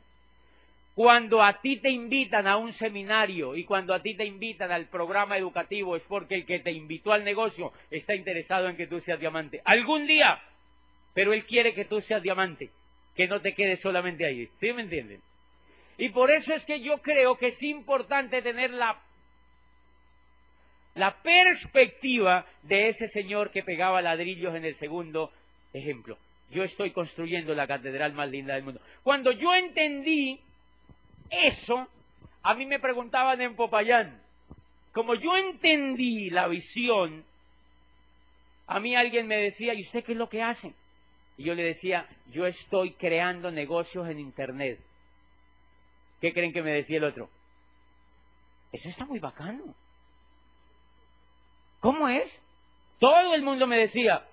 Speaker 2: Cuando a ti te invitan a un seminario y cuando a ti te invitan al programa educativo es porque el que te invitó al negocio está interesado en que tú seas diamante. Algún día pero Él quiere que tú seas diamante, que no te quedes solamente ahí. ¿Sí me entienden? Y por eso es que yo creo que es importante tener la, la perspectiva de ese señor que pegaba ladrillos en el segundo ejemplo. Yo estoy construyendo la catedral más linda del mundo. Cuando yo entendí eso, a mí me preguntaban en Popayán, como yo entendí la visión, a mí alguien me decía, ¿y usted qué es lo que hace? Y yo le decía, yo estoy creando negocios en Internet. ¿Qué creen que me decía el otro? Eso está muy bacano. ¿Cómo es? Todo el mundo me decía.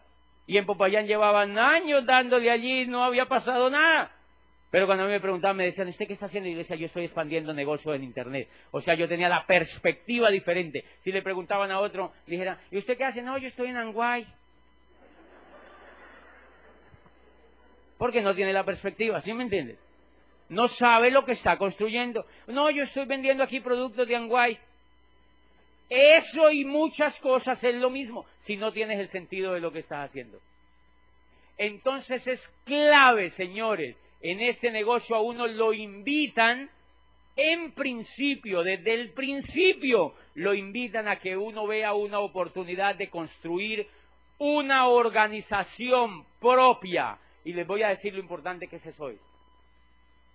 Speaker 2: Y en Popayán llevaban años dándole allí, no había pasado nada. Pero cuando a mí me preguntaban, me decían, ¿usted qué está haciendo? Y yo decía, yo estoy expandiendo negocios en Internet. O sea, yo tenía la perspectiva diferente. Si le preguntaban a otro, dijera, ¿y usted qué hace? No, yo estoy en Anguay. porque no tiene la perspectiva, ¿sí me entiendes? No sabe lo que está construyendo. No, yo estoy vendiendo aquí productos de Anguay. Eso y muchas cosas es lo mismo si no tienes el sentido de lo que estás haciendo. Entonces es clave, señores, en este negocio a uno lo invitan, en principio, desde el principio, lo invitan a que uno vea una oportunidad de construir una organización propia, y les voy a decir lo importante que es eso hoy.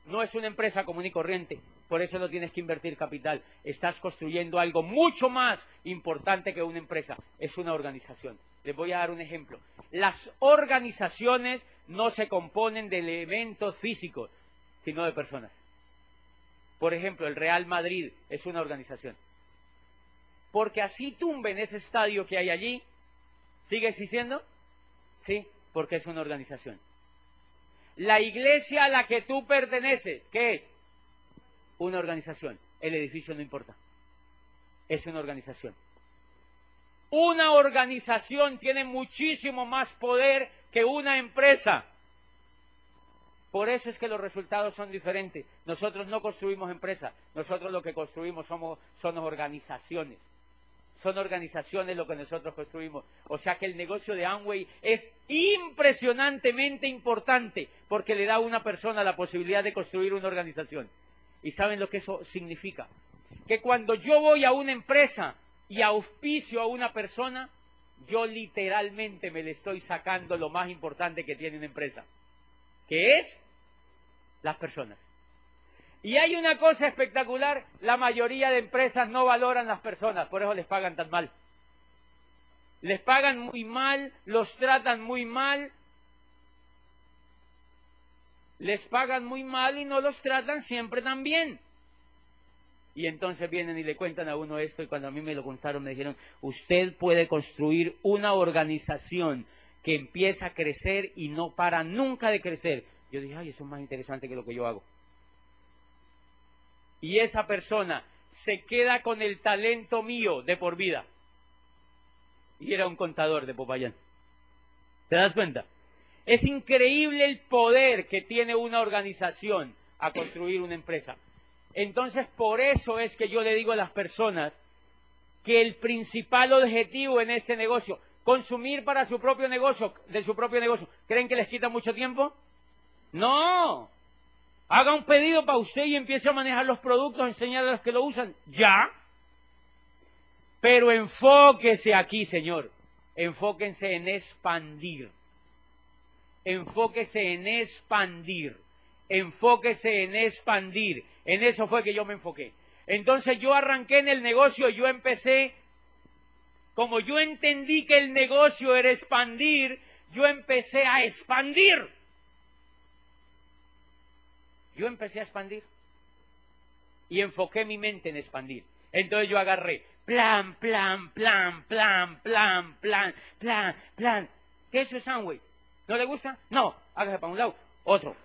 Speaker 2: No es una empresa común y corriente, por eso no tienes que invertir capital. Estás construyendo algo mucho más importante que una empresa, es una organización. Les voy a dar un ejemplo. Las organizaciones no se componen de elementos físicos, sino de personas. Por ejemplo, el Real Madrid es una organización. Porque así tumben ese estadio que hay allí, ¿sigue existiendo? Sí, porque es una organización. La iglesia a la que tú perteneces, ¿qué es? Una organización. El edificio no importa. Es una organización. Una organización tiene muchísimo más poder que una empresa. Por eso es que los resultados son diferentes. Nosotros no construimos empresas, nosotros lo que construimos somos, son organizaciones son organizaciones lo que nosotros construimos. O sea que el negocio de Amway es impresionantemente importante porque le da a una persona la posibilidad de construir una organización. ¿Y saben lo que eso significa? Que cuando yo voy a una empresa y auspicio a una persona, yo literalmente me le estoy sacando lo más importante que tiene una empresa, que es las personas. Y hay una cosa espectacular, la mayoría de empresas no valoran las personas, por eso les pagan tan mal. Les pagan muy mal, los tratan muy mal, les pagan muy mal y no los tratan siempre tan bien. Y entonces vienen y le cuentan a uno esto y cuando a mí me lo contaron me dijeron, usted puede construir una organización que empieza a crecer y no para nunca de crecer. Yo dije, ay, eso es más interesante que lo que yo hago y esa persona se queda con el talento mío de por vida. y era un contador de Popayán. ¿Te das cuenta? Es increíble el poder que tiene una organización a construir una empresa. Entonces, por eso es que yo le digo a las personas que el principal objetivo en este negocio, consumir para su propio negocio, de su propio negocio, ¿creen que les quita mucho tiempo? No. Haga un pedido para usted y empiece a manejar los productos, enseñar a los que lo usan. Ya. Pero enfóquese aquí, señor. Enfóquense en expandir. Enfóquese en expandir. Enfóquese en expandir. En eso fue que yo me enfoqué. Entonces yo arranqué en el negocio yo empecé, como yo entendí que el negocio era expandir, yo empecé a expandir. Yo empecé a expandir. Y enfoqué mi mente en expandir. Entonces yo agarré plan, plan, plan, plan, plan, plan, plan, plan. ¿Qué es eso es ¿No le gusta? No, hágase para un lado. Otro.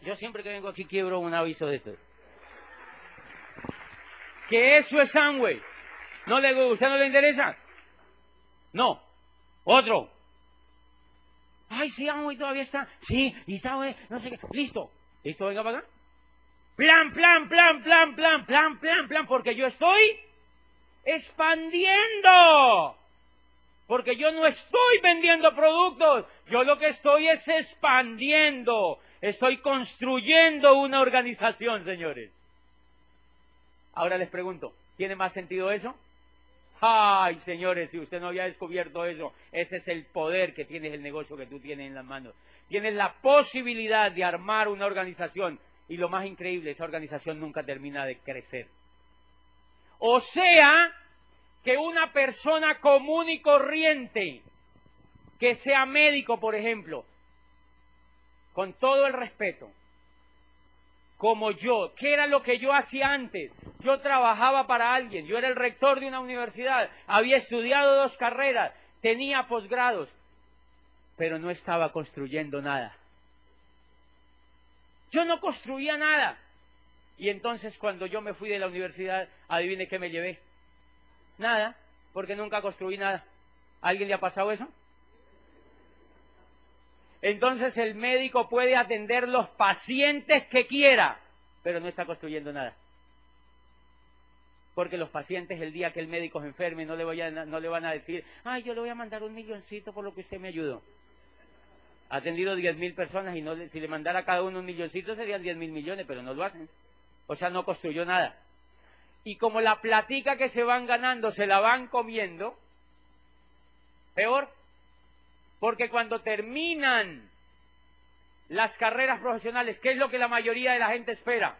Speaker 2: Yo siempre que vengo aquí quiebro un aviso de esto. ¿Qué eso es Sunway? ¿No le gusta? ¿No le interesa? No. Otro. Ay, sí, Amway todavía está. Sí, y está, no sé qué. Listo. ¿Listo? Venga para acá. Plan, plan, plan, plan, plan, plan, plan, plan, porque yo estoy expandiendo. Porque yo no estoy vendiendo productos, yo lo que estoy es expandiendo, estoy construyendo una organización, señores. Ahora les pregunto, ¿tiene más sentido eso? Ay, señores, si usted no había descubierto eso, ese es el poder que tiene el negocio que tú tienes en las manos. Tienes la posibilidad de armar una organización y lo más increíble, esa organización nunca termina de crecer. O sea, que una persona común y corriente, que sea médico, por ejemplo, con todo el respeto, como yo, ¿qué era lo que yo hacía antes? Yo trabajaba para alguien, yo era el rector de una universidad, había estudiado dos carreras, tenía posgrados, pero no estaba construyendo nada. Yo no construía nada. Y entonces cuando yo me fui de la universidad, adivine qué me llevé. Nada, porque nunca construí nada. ¿Alguien le ha pasado eso? Entonces el médico puede atender los pacientes que quiera, pero no está construyendo nada. Porque los pacientes el día que el médico se enferme no le, no le van a decir, ay, yo le voy a mandar un milloncito por lo que usted me ayudó ha atendido 10.000 personas y no, si le mandara a cada uno un milloncito serían 10.000 millones, pero no lo hacen. O sea, no construyó nada. Y como la platica que se van ganando se la van comiendo, peor, porque cuando terminan las carreras profesionales, ¿qué es lo que la mayoría de la gente espera?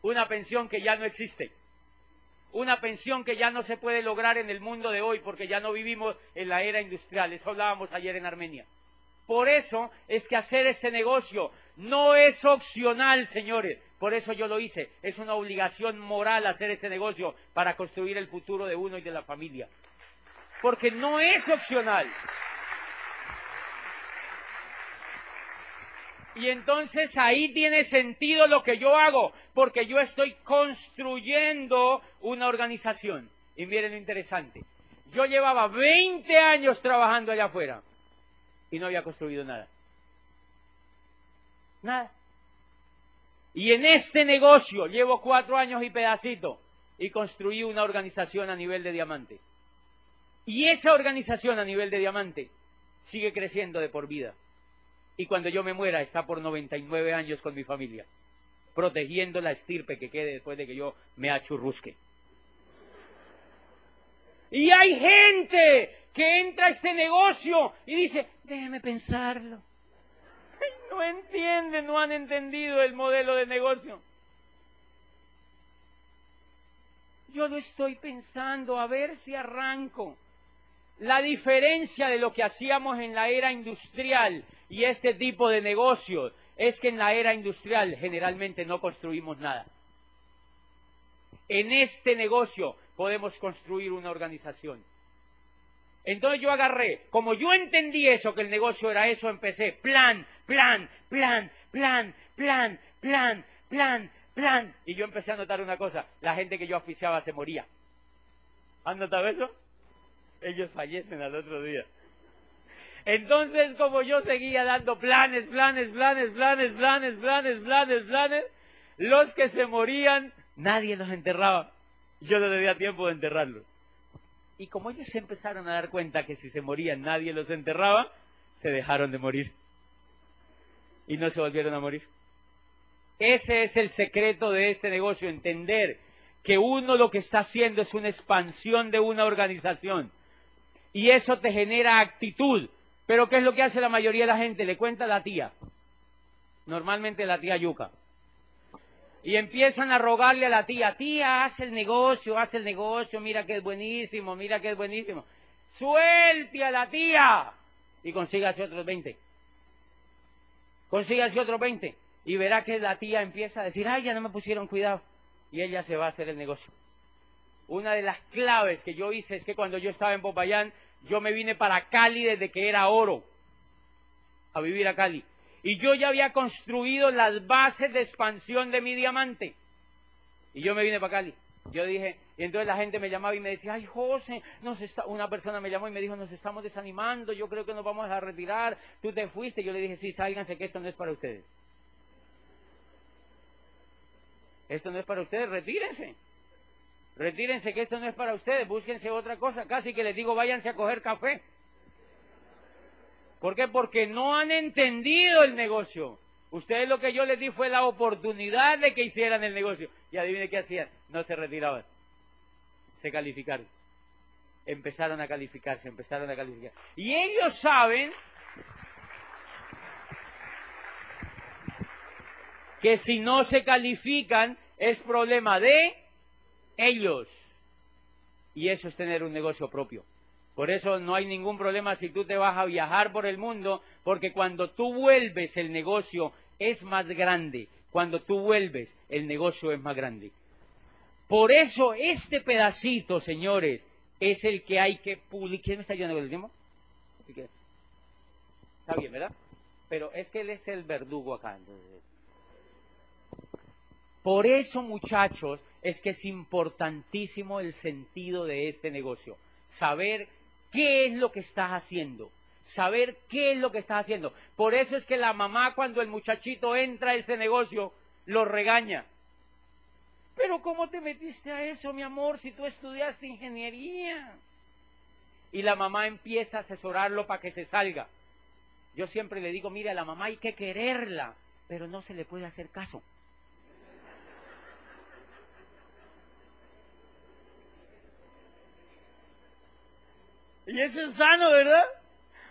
Speaker 2: Una pensión que ya no existe. Una pensión que ya no se puede lograr en el mundo de hoy porque ya no vivimos en la era industrial. Eso hablábamos ayer en Armenia. Por eso es que hacer este negocio no es opcional, señores. Por eso yo lo hice. Es una obligación moral hacer este negocio para construir el futuro de uno y de la familia. Porque no es opcional. Y entonces ahí tiene sentido lo que yo hago, porque yo estoy construyendo una organización. Y miren lo interesante. Yo llevaba 20 años trabajando allá afuera y no había construido nada. Nada. Y en este negocio llevo cuatro años y pedacito y construí una organización a nivel de diamante. Y esa organización a nivel de diamante sigue creciendo de por vida. Y cuando yo me muera está por 99 años con mi familia, protegiendo la estirpe que quede después de que yo me achurrusque. Y hay gente que entra a este negocio y dice, déjeme pensarlo. No entienden, no han entendido el modelo de negocio. Yo lo estoy pensando, a ver si arranco. La diferencia de lo que hacíamos en la era industrial y este tipo de negocios es que en la era industrial generalmente no construimos nada. En este negocio podemos construir una organización. Entonces yo agarré, como yo entendí eso, que el negocio era eso, empecé plan, plan, plan, plan, plan, plan, plan, plan. Y yo empecé a notar una cosa, la gente que yo oficiaba se moría. ¿Han notado eso? Ellos fallecen al otro día. Entonces, como yo seguía dando planes, planes, planes, planes, planes, planes, planes, planes, los que se morían, nadie los enterraba. Yo no tenía tiempo de enterrarlos. Y como ellos se empezaron a dar cuenta que si se morían nadie los enterraba, se dejaron de morir. Y no se volvieron a morir. Ese es el secreto de este negocio, entender que uno lo que está haciendo es una expansión de una organización. Y eso te genera actitud. Pero ¿qué es lo que hace la mayoría de la gente? Le cuenta a la tía. Normalmente la tía Yuca. Y empiezan a rogarle a la tía, tía, haz el negocio, haz el negocio, mira que es buenísimo, mira que es buenísimo. Suelte a la tía y consígase otros 20. Consígase otros 20. Y verá que la tía empieza a decir, ay, ya no me pusieron cuidado. Y ella se va a hacer el negocio. Una de las claves que yo hice es que cuando yo estaba en Popayán, yo me vine para Cali desde que era oro, a vivir a Cali. Y yo ya había construido las bases de expansión de mi diamante. Y yo me vine para Cali. Yo dije, y entonces la gente me llamaba y me decía, ay José, nos está... una persona me llamó y me dijo, nos estamos desanimando, yo creo que nos vamos a retirar, tú te fuiste. Yo le dije, sí, sálganse que esto no es para ustedes. Esto no es para ustedes, retírense. Retírense que esto no es para ustedes, búsquense otra cosa. Casi que les digo, váyanse a coger café. ¿Por qué? Porque no han entendido el negocio. Ustedes lo que yo les di fue la oportunidad de que hicieran el negocio. Y adivine qué hacían. No se retiraban. Se calificaron. Empezaron a calificarse, empezaron a calificar. Y ellos saben que si no se califican es problema de ellos. Y eso es tener un negocio propio. Por eso no hay ningún problema si tú te vas a viajar por el mundo, porque cuando tú vuelves el negocio es más grande. Cuando tú vuelves el negocio es más grande. Por eso este pedacito, señores, es el que hay que publicar. ¿Quién me está ayudando el tiempo? Está bien, ¿verdad? Pero es que él es el verdugo acá. Por eso, muchachos, es que es importantísimo el sentido de este negocio. Saber qué es lo que estás haciendo. Saber qué es lo que estás haciendo. Por eso es que la mamá cuando el muchachito entra a ese negocio, lo regaña. Pero ¿cómo te metiste a eso, mi amor, si tú estudiaste ingeniería? Y la mamá empieza a asesorarlo para que se salga. Yo siempre le digo, mira, a la mamá hay que quererla, pero no se le puede hacer caso. Y eso es sano, ¿verdad?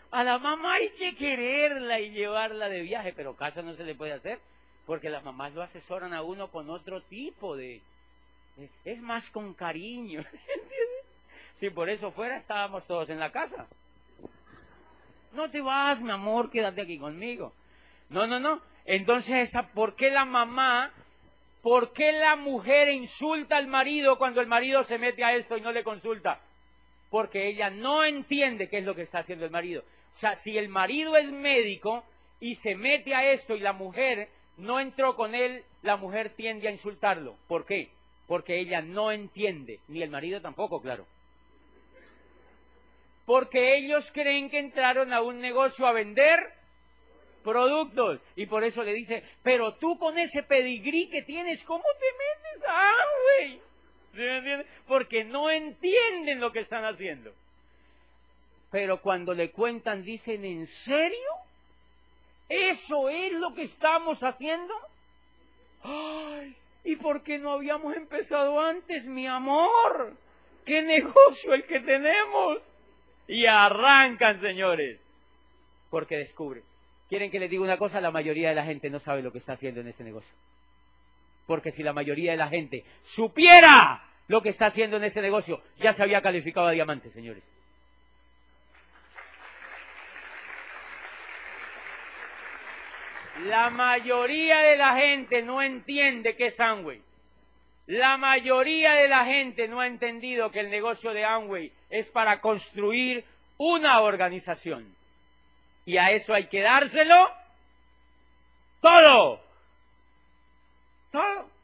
Speaker 2: A la mamá hay que quererla y llevarla de viaje, pero casa no se le puede hacer, porque las mamás lo asesoran a uno con otro tipo de... Es más con cariño, ¿entiendes? Si por eso fuera estábamos todos en la casa. No te vas, mi amor, quédate aquí conmigo. No, no, no. Entonces, ¿por qué la mamá, por qué la mujer insulta al marido cuando el marido se mete a esto y no le consulta? Porque ella no entiende qué es lo que está haciendo el marido. O sea, si el marido es médico y se mete a esto y la mujer no entró con él, la mujer tiende a insultarlo. ¿Por qué? Porque ella no entiende, ni el marido tampoco, claro. Porque ellos creen que entraron a un negocio a vender productos. Y por eso le dice, pero tú con ese pedigrí que tienes, ¿cómo te metes? ¡Ah, güey! Porque no entienden lo que están haciendo. Pero cuando le cuentan, dicen, ¿en serio? ¿Eso es lo que estamos haciendo? ¡Ay! ¿Y por qué no habíamos empezado antes, mi amor? ¡Qué negocio el que tenemos! Y arrancan, señores. Porque descubren. ¿Quieren que les diga una cosa? La mayoría de la gente no sabe lo que está haciendo en ese negocio. Porque si la mayoría de la gente supiera lo que está haciendo en ese negocio, ya se había calificado a diamante, señores. La mayoría de la gente no entiende qué es Amway. La mayoría de la gente no ha entendido que el negocio de Amway es para construir una organización. Y a eso hay que dárselo todo. Todo.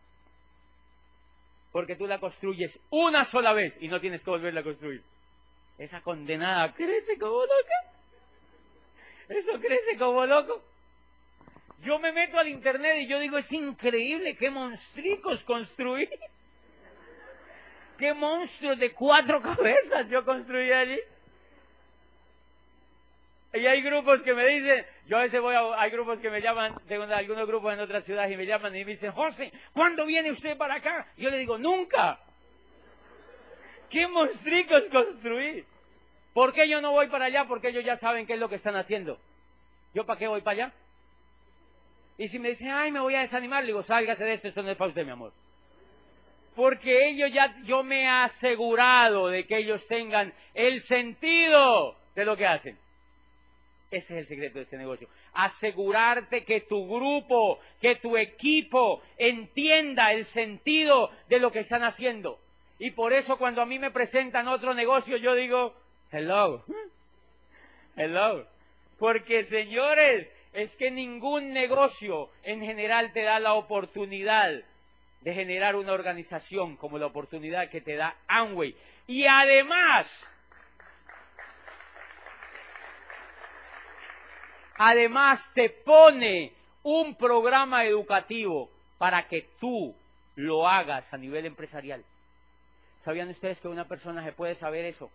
Speaker 2: Porque tú la construyes una sola vez y no tienes que volverla a construir. Esa condenada crece como loca. Eso crece como loco. Yo me meto al internet y yo digo, es increíble qué monstricos construí. Qué monstruos de cuatro cabezas yo construí allí. Y hay grupos que me dicen, yo a veces voy a, hay grupos que me llaman, tengo algunos grupos en otras ciudades y me llaman y me dicen, José, ¿cuándo viene usted para acá? yo le digo, nunca. ¿Qué monstricos construí? ¿Por qué yo no voy para allá? Porque ellos ya saben qué es lo que están haciendo. ¿Yo para qué voy para allá? Y si me dicen, ay, me voy a desanimar, le digo, sálgase de esto, esto no es para usted, mi amor. Porque ellos ya, yo me he asegurado de que ellos tengan el sentido de lo que hacen. Ese es el secreto de este negocio. Asegurarte que tu grupo, que tu equipo entienda el sentido de lo que están haciendo. Y por eso cuando a mí me presentan otro negocio, yo digo, hello, hello. Porque señores, es que ningún negocio en general te da la oportunidad de generar una organización como la oportunidad que te da Amway. Y además, Además, te pone un programa educativo para que tú lo hagas a nivel empresarial. ¿Sabían ustedes que una persona se puede saber eso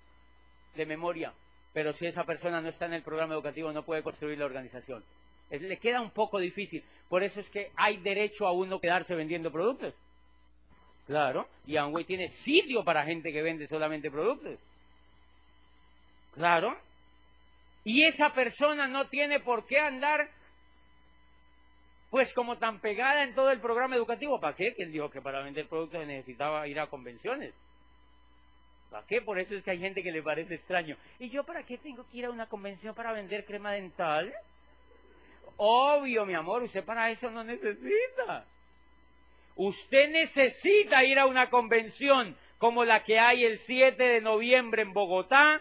Speaker 2: de memoria? Pero si esa persona no está en el programa educativo no puede construir la organización. le queda un poco difícil. Por eso es que hay derecho a uno quedarse vendiendo productos. Claro. Y Amway tiene sitio para gente que vende solamente productos. Claro. Y esa persona no tiene por qué andar pues como tan pegada en todo el programa educativo. ¿Para qué? ¿Quién dijo que para vender productos necesitaba ir a convenciones? ¿Para qué? Por eso es que hay gente que le parece extraño. ¿Y yo para qué tengo que ir a una convención para vender crema dental? Obvio, mi amor, usted para eso no necesita. Usted necesita ir a una convención como la que hay el 7 de noviembre en Bogotá,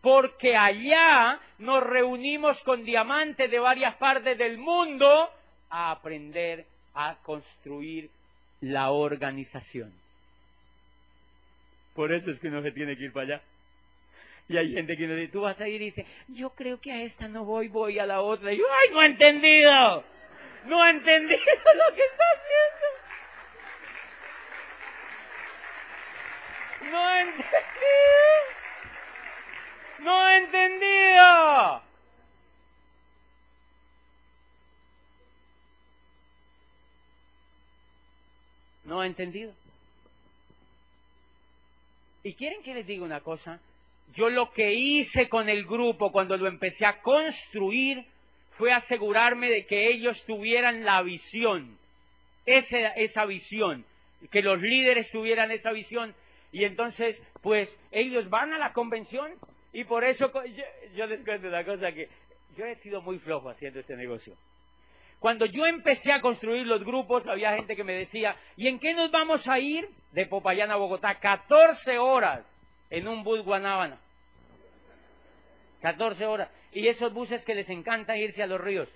Speaker 2: porque allá nos reunimos con diamantes de varias partes del mundo a aprender a construir la organización. Por eso es que uno se tiene que ir para allá. Y hay gente que nos dice, tú vas a ir y dice, yo creo que a esta no voy, voy a la otra. Y yo, ¡ay, no he entendido! No he entendido lo que está haciendo. No he entendido. No he entendido. No he entendido. ¿Y quieren que les diga una cosa? Yo lo que hice con el grupo cuando lo empecé a construir fue asegurarme de que ellos tuvieran la visión, esa, esa visión, que los líderes tuvieran esa visión. Y entonces, pues ellos van a la convención y por eso yo, les cuento una cosa que yo he sido muy flojo haciendo este negocio. Cuando yo empecé a construir los grupos, había gente que me decía, ¿y en qué nos vamos a ir? De Popayán a Bogotá, 14 horas en un bus Guanábana. 14 horas. Y esos buses que les encanta irse a los ríos.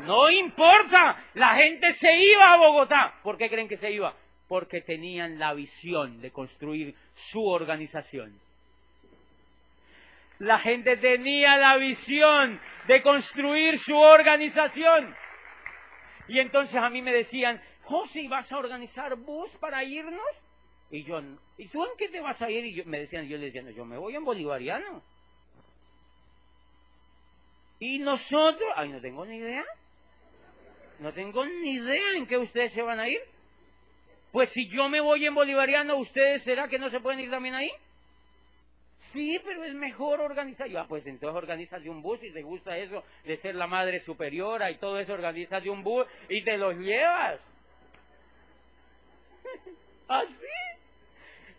Speaker 2: No importa, la gente se iba a Bogotá. ¿Por qué creen que se iba? Porque tenían la visión de construir su organización. La gente tenía la visión de construir su organización. Y entonces a mí me decían, José, ¿vas a organizar bus para irnos? Y yo, ¿y tú en qué te vas a ir? Y yo, me decían, yo les decía, yo me voy en bolivariano. Y nosotros, ay, no tengo ni idea. No tengo ni idea en qué ustedes se van a ir. Pues si yo me voy en bolivariano, ¿ustedes será que no se pueden ir también ahí? Sí, pero es mejor organizar. Yo, ah, pues entonces organizas un bus y te gusta eso de ser la madre superiora y todo eso, organizas un bus y te los llevas. Así.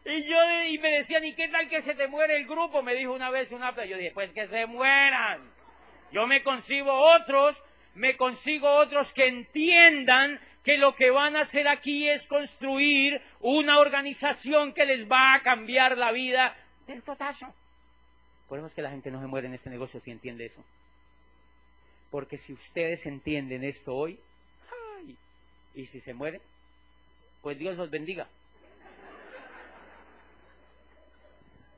Speaker 2: Y yo y me decían, ¿y qué tal que se te muere el grupo? Me dijo una vez una yo dije, pues que se mueran. Yo me consigo otros, me consigo otros que entiendan que lo que van a hacer aquí es construir una organización que les va a cambiar la vida del totazo. Por que la gente no se muere en este negocio si entiende eso. Porque si ustedes entienden esto hoy. ¿y si se muere? pues Dios los bendiga.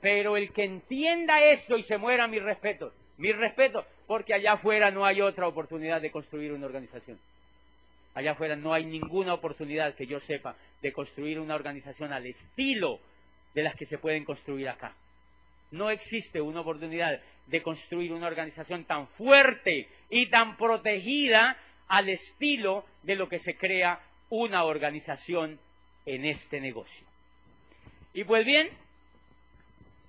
Speaker 2: Pero el que entienda esto y se muera, mi respeto, mi respeto, porque allá afuera no hay otra oportunidad de construir una organización. Allá afuera no hay ninguna oportunidad que yo sepa de construir una organización al estilo de las que se pueden construir acá. No existe una oportunidad de construir una organización tan fuerte y tan protegida al estilo de lo que se crea una organización en este negocio. Y pues bien,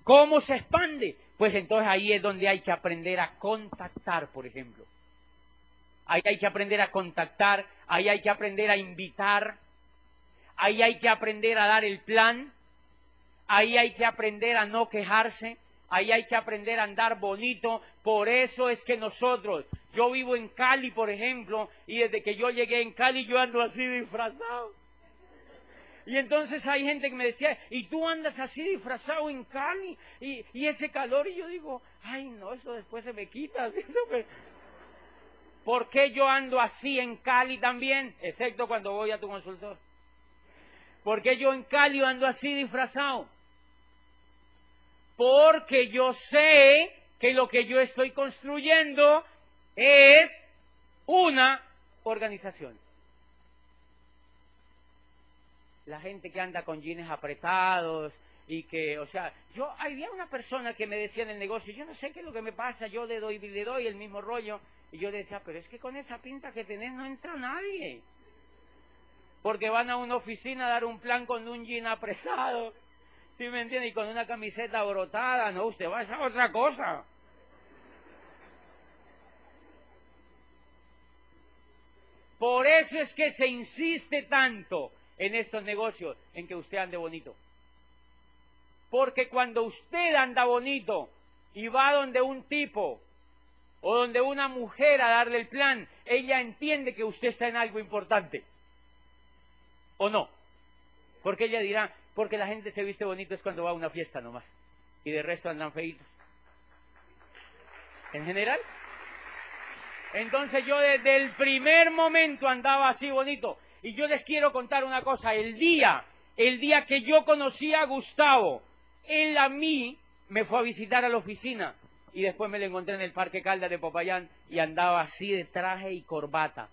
Speaker 2: ¿cómo se expande? Pues entonces ahí es donde hay que aprender a contactar, por ejemplo. Ahí hay que aprender a contactar, ahí hay que aprender a invitar, ahí hay que aprender a dar el plan, ahí hay que aprender a no quejarse, ahí hay que aprender a andar bonito. Por eso es que nosotros, yo vivo en Cali, por ejemplo, y desde que yo llegué en Cali yo ando así disfrazado. Y entonces hay gente que me decía, y tú andas así disfrazado en Cali, y, ese calor, y yo digo, ay no, eso después se me quita. ¿Por qué yo ando así en Cali también? Excepto cuando voy a tu consultor. ¿Por qué yo en Cali ando así disfrazado? Porque yo sé que lo que yo estoy construyendo es una organización. La gente que anda con jeans apretados y que, o sea, yo había una persona que me decía en el negocio, yo no sé qué es lo que me pasa, yo le doy, le doy el mismo rollo y yo decía, pero es que con esa pinta que tenés no entra nadie. Porque van a una oficina a dar un plan con un jean apretado ¿Sí me entiende? Y con una camiseta brotada, no, usted va a otra cosa. Por eso es que se insiste tanto en estos negocios, en que usted ande bonito. Porque cuando usted anda bonito y va donde un tipo o donde una mujer a darle el plan, ella entiende que usted está en algo importante. ¿O no? Porque ella dirá, porque la gente se viste bonito es cuando va a una fiesta nomás. Y de resto andan feitos. En general. Entonces yo desde el primer momento andaba así bonito. Y yo les quiero contar una cosa. El día, el día que yo conocí a Gustavo, él a mí me fue a visitar a la oficina. Y después me lo encontré en el Parque Caldas de Popayán y andaba así de traje y corbata.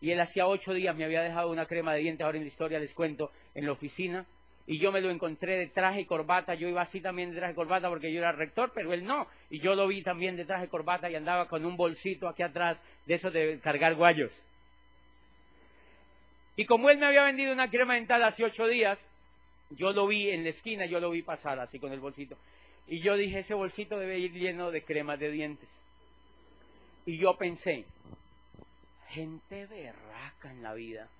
Speaker 2: Y él hacía ocho días me había dejado una crema de dientes, ahora en la historia les cuento, en la oficina y yo me lo encontré de traje y corbata, yo iba así también de traje y corbata porque yo era rector, pero él no, y yo lo vi también de traje y corbata y andaba con un bolsito aquí atrás de eso de cargar guayos. Y como él me había vendido una crema dental hace ocho días, yo lo vi en la esquina, yo lo vi pasar así con el bolsito. Y yo dije, ese bolsito debe ir lleno de cremas de dientes. Y yo pensé, gente berraca en la vida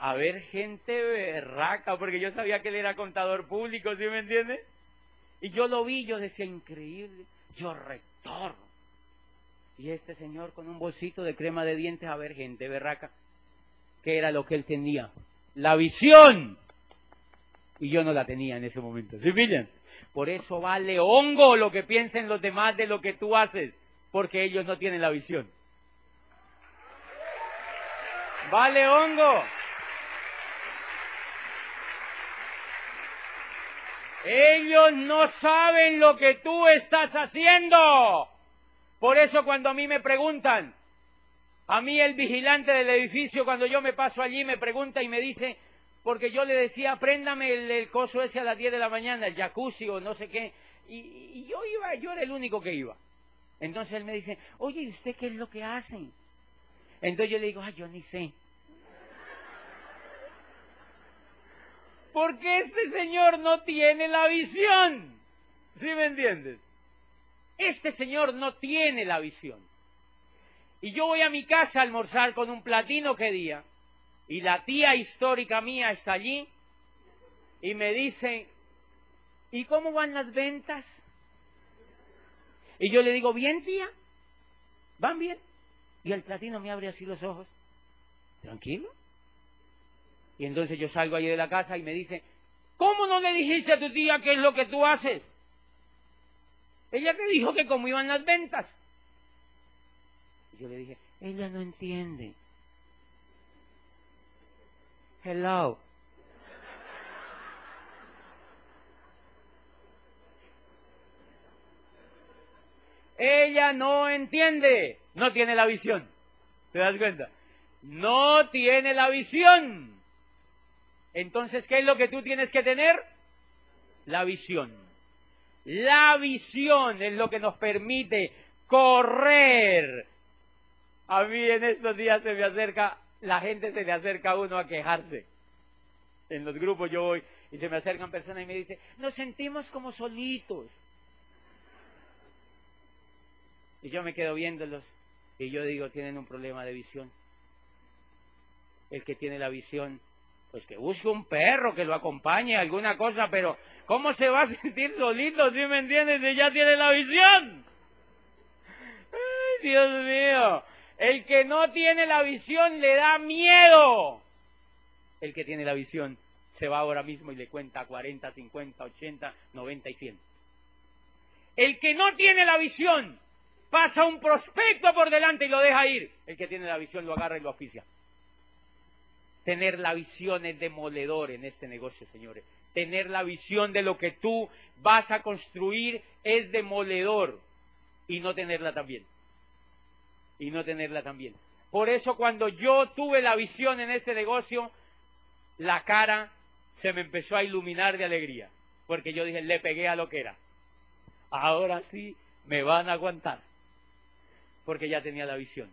Speaker 2: a ver gente berraca, porque yo sabía que él era contador público, ¿sí me entiende? Y yo lo vi, yo decía, increíble, yo rector. Y este señor con un bolsito de crema de dientes, a ver gente berraca, que era lo que él tenía, la visión. Y yo no la tenía en ese momento, ¿sí pillan? Por eso vale hongo lo que piensen los demás de lo que tú haces, porque ellos no tienen la visión. Vale hongo. Ellos no saben lo que tú estás haciendo. Por eso cuando a mí me preguntan, a mí el vigilante del edificio, cuando yo me paso allí, me pregunta y me dice, porque yo le decía, préndame el, coso ese a las 10 de la mañana, el jacuzzi o no sé qué, y, y, yo iba, yo era el único que iba. Entonces él me dice, oye, ¿y usted qué es lo que hacen? Entonces yo le digo, ay, yo ni sé. Porque este señor no tiene la visión. ¿Sí me entiendes? Este señor no tiene la visión. Y yo voy a mi casa a almorzar con un platino que día. Y la tía histórica mía está allí. Y me dice, ¿y cómo van las ventas? Y yo le digo, bien tía, van bien. Y el platino me abre así los ojos. Tranquilo. Y entonces yo salgo allí de la casa y me dice, ¿cómo no le dijiste a tu tía qué es lo que tú haces? Ella te dijo que cómo iban las ventas. Yo le dije, ella no entiende. Hello. Ella no entiende, no tiene la visión. ¿Te das cuenta? No tiene la visión. Entonces, ¿qué es lo que tú tienes que tener? La visión. La visión es lo que nos permite correr. A mí en estos días se me acerca, la gente se le acerca a uno a quejarse. En los grupos yo voy y se me acercan personas y me dicen, nos sentimos como solitos. Y yo me quedo viéndolos y yo digo, tienen un problema de visión. El que tiene la visión, pues que busque un perro que lo acompañe, alguna cosa, pero ¿cómo se va a sentir solito, si me entiendes, si ya tiene la visión? Ay, Dios mío. El que no tiene la visión le da miedo. El que tiene la visión se va ahora mismo y le cuenta 40, 50, 80, 90 y 100. El que no tiene la visión pasa un prospecto por delante y lo deja ir. El que tiene la visión lo agarra y lo oficia. Tener la visión es demoledor en este negocio, señores. Tener la visión de lo que tú vas a construir es demoledor. Y no tenerla también. Y no tenerla también. Por eso cuando yo tuve la visión en este negocio, la cara se me empezó a iluminar de alegría. Porque yo dije, le pegué a lo que era. Ahora sí me van a aguantar porque ya tenía la visión.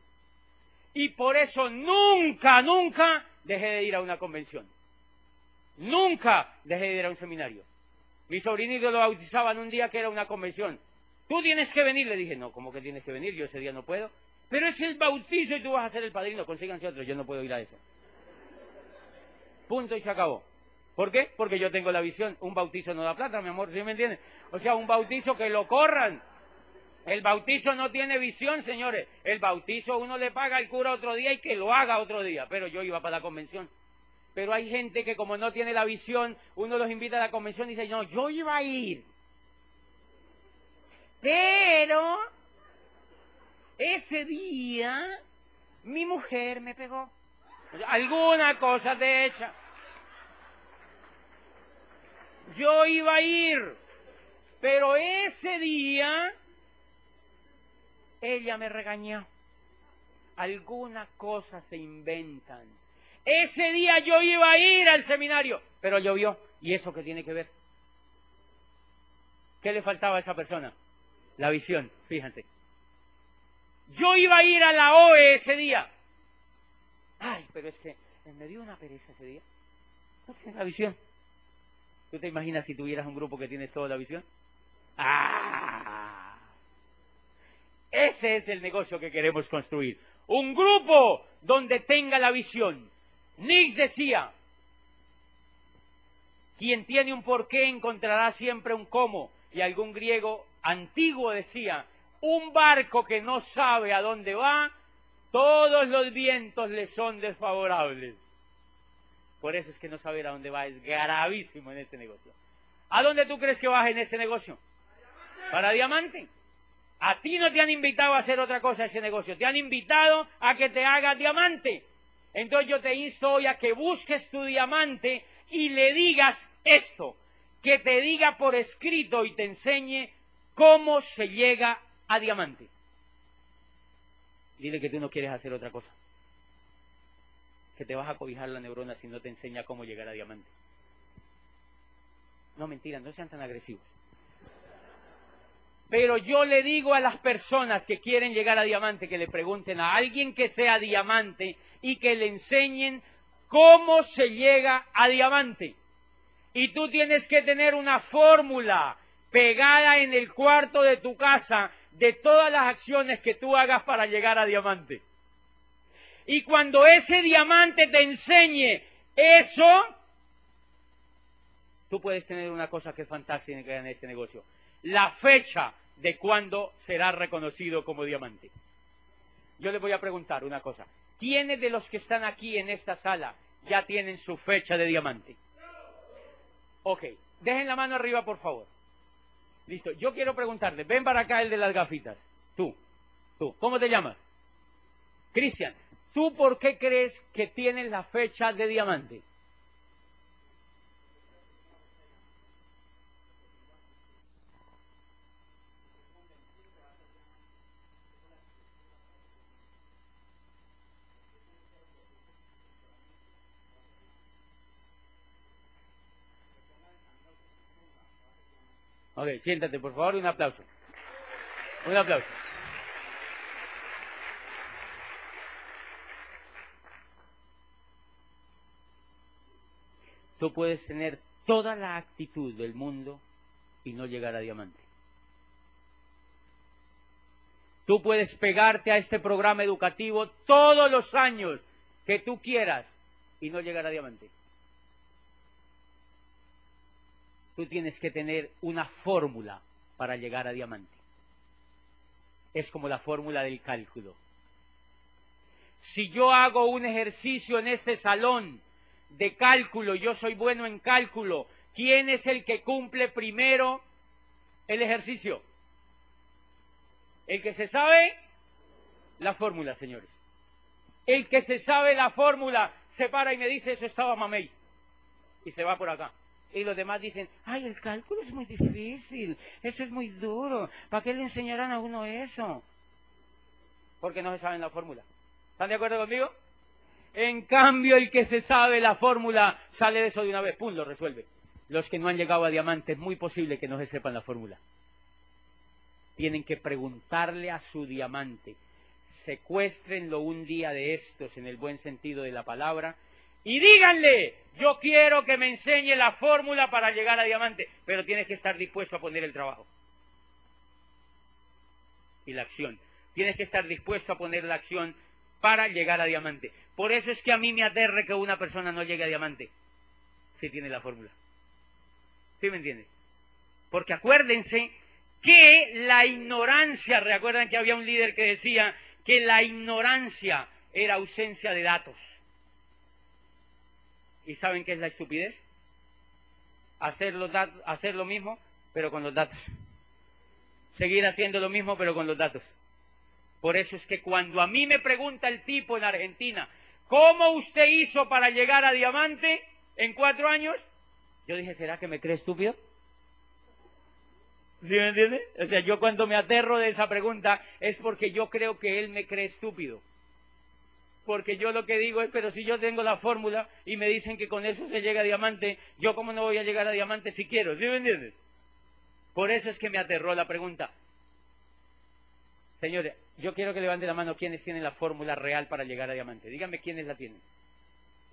Speaker 2: Y por eso nunca, nunca dejé de ir a una convención. Nunca dejé de ir a un seminario. Mi sobrinito lo bautizaban un día que era una convención. Tú tienes que venir, le dije, no, ¿cómo que tienes que venir? Yo ese día no puedo. Pero es el bautizo y tú vas a ser el padrino, consíganse otro, yo no puedo ir a eso. Punto y se acabó. ¿Por qué? Porque yo tengo la visión. Un bautizo no da plata, mi amor, ¿sí me entiendes? O sea, un bautizo que lo corran, el bautizo no tiene visión, señores. El bautizo uno le paga al cura otro día y que lo haga otro día. Pero yo iba para la convención. Pero hay gente que como no tiene la visión, uno los invita a la convención y dice, no, yo iba a ir. Pero ese día mi mujer me pegó. Alguna cosa de hecha. Yo iba a ir, pero ese día ella me regañó. Algunas cosas se inventan. Ese día yo iba a ir al seminario, pero llovió. ¿Y eso qué tiene que ver? ¿Qué le faltaba a esa persona? La visión, fíjate. Yo iba a ir a la OE ese día. Ay, pero es que me dio una pereza ese día. No tienes la visión. ¿Tú te imaginas si tuvieras un grupo que tiene toda la visión? ¡Ah! Ese es el negocio que queremos construir. Un grupo donde tenga la visión. Nix decía, quien tiene un porqué encontrará siempre un cómo. Y algún griego antiguo decía, un barco que no sabe a dónde va, todos los vientos le son desfavorables. Por eso es que no saber a dónde va es gravísimo en este negocio. ¿A dónde tú crees que vas en este negocio? ¿Para diamante? A ti no te han invitado a hacer otra cosa ese negocio, te han invitado a que te hagas diamante. Entonces yo te insto hoy a que busques tu diamante y le digas esto, que te diga por escrito y te enseñe cómo se llega a diamante. Dile que tú no quieres hacer otra cosa. Que te vas a cobijar la neurona si no te enseña cómo llegar a diamante. No, mentira, no sean tan agresivos. Pero yo le digo a las personas que quieren llegar a diamante que le pregunten a alguien que sea diamante y que le enseñen cómo se llega a diamante. Y tú tienes que tener una fórmula pegada en el cuarto de tu casa de todas las acciones que tú hagas para llegar a diamante. Y cuando ese diamante te enseñe eso, tú puedes tener una cosa que es fantástica en ese negocio la fecha de cuándo será reconocido como diamante. Yo le voy a preguntar una cosa. ¿Quiénes de los que están aquí en esta sala ya tienen su fecha de diamante? Ok, dejen la mano arriba, por favor. Listo, yo quiero preguntarle, ven para acá el de las gafitas. Tú, tú, ¿cómo te llamas? Cristian, ¿tú por qué crees que tienes la fecha de diamante? Ok, siéntate, por favor, un aplauso. Un aplauso. Tú puedes tener toda la actitud del mundo y no llegar a diamante. Tú puedes pegarte a este programa educativo todos los años que tú quieras y no llegar a diamante. Tú tienes que tener una fórmula para llegar a diamante. Es como la fórmula del cálculo. Si yo hago un ejercicio en este salón de cálculo, yo soy bueno en cálculo, ¿quién es el que cumple primero el ejercicio? El que se sabe la fórmula, señores. El que se sabe la fórmula se para y me dice, eso estaba mamey. Y se va por acá. Y los demás dicen, ay, el cálculo es muy difícil, eso es muy duro, ¿para qué le enseñarán a uno eso? Porque no se saben la fórmula. ¿Están de acuerdo conmigo? En cambio, el que se sabe la fórmula sale de eso de una vez, pum, lo resuelve. Los que no han llegado a diamante es muy posible que no se sepan la fórmula. Tienen que preguntarle a su diamante. Secuéstrenlo un día de estos, en el buen sentido de la palabra, y díganle, yo quiero que me enseñe la fórmula para llegar a diamante, pero tienes que estar dispuesto a poner el trabajo y la acción. Tienes que estar dispuesto a poner la acción para llegar a diamante. Por eso es que a mí me aterre que una persona no llegue a diamante si tiene la fórmula. ¿Sí me entiende? Porque acuérdense que la ignorancia, recuerdan que había un líder que decía que la ignorancia era ausencia de datos. ¿Y saben qué es la estupidez? Hacer, los hacer lo mismo, pero con los datos. Seguir haciendo lo mismo, pero con los datos. Por eso es que cuando a mí me pregunta el tipo en Argentina, ¿cómo usted hizo para llegar a diamante en cuatro años? Yo dije, ¿será que me cree estúpido? ¿Sí me entiende? O sea, yo cuando me aterro de esa pregunta es porque yo creo que él me cree estúpido. Porque yo lo que digo es, pero si yo tengo la fórmula y me dicen que con eso se llega a diamante, yo cómo no voy a llegar a diamante si quiero, ¿sí me entiendes? Por eso es que me aterró la pregunta. Señores, yo quiero que levante la mano quienes tienen la fórmula real para llegar a diamante. Díganme quiénes la tienen.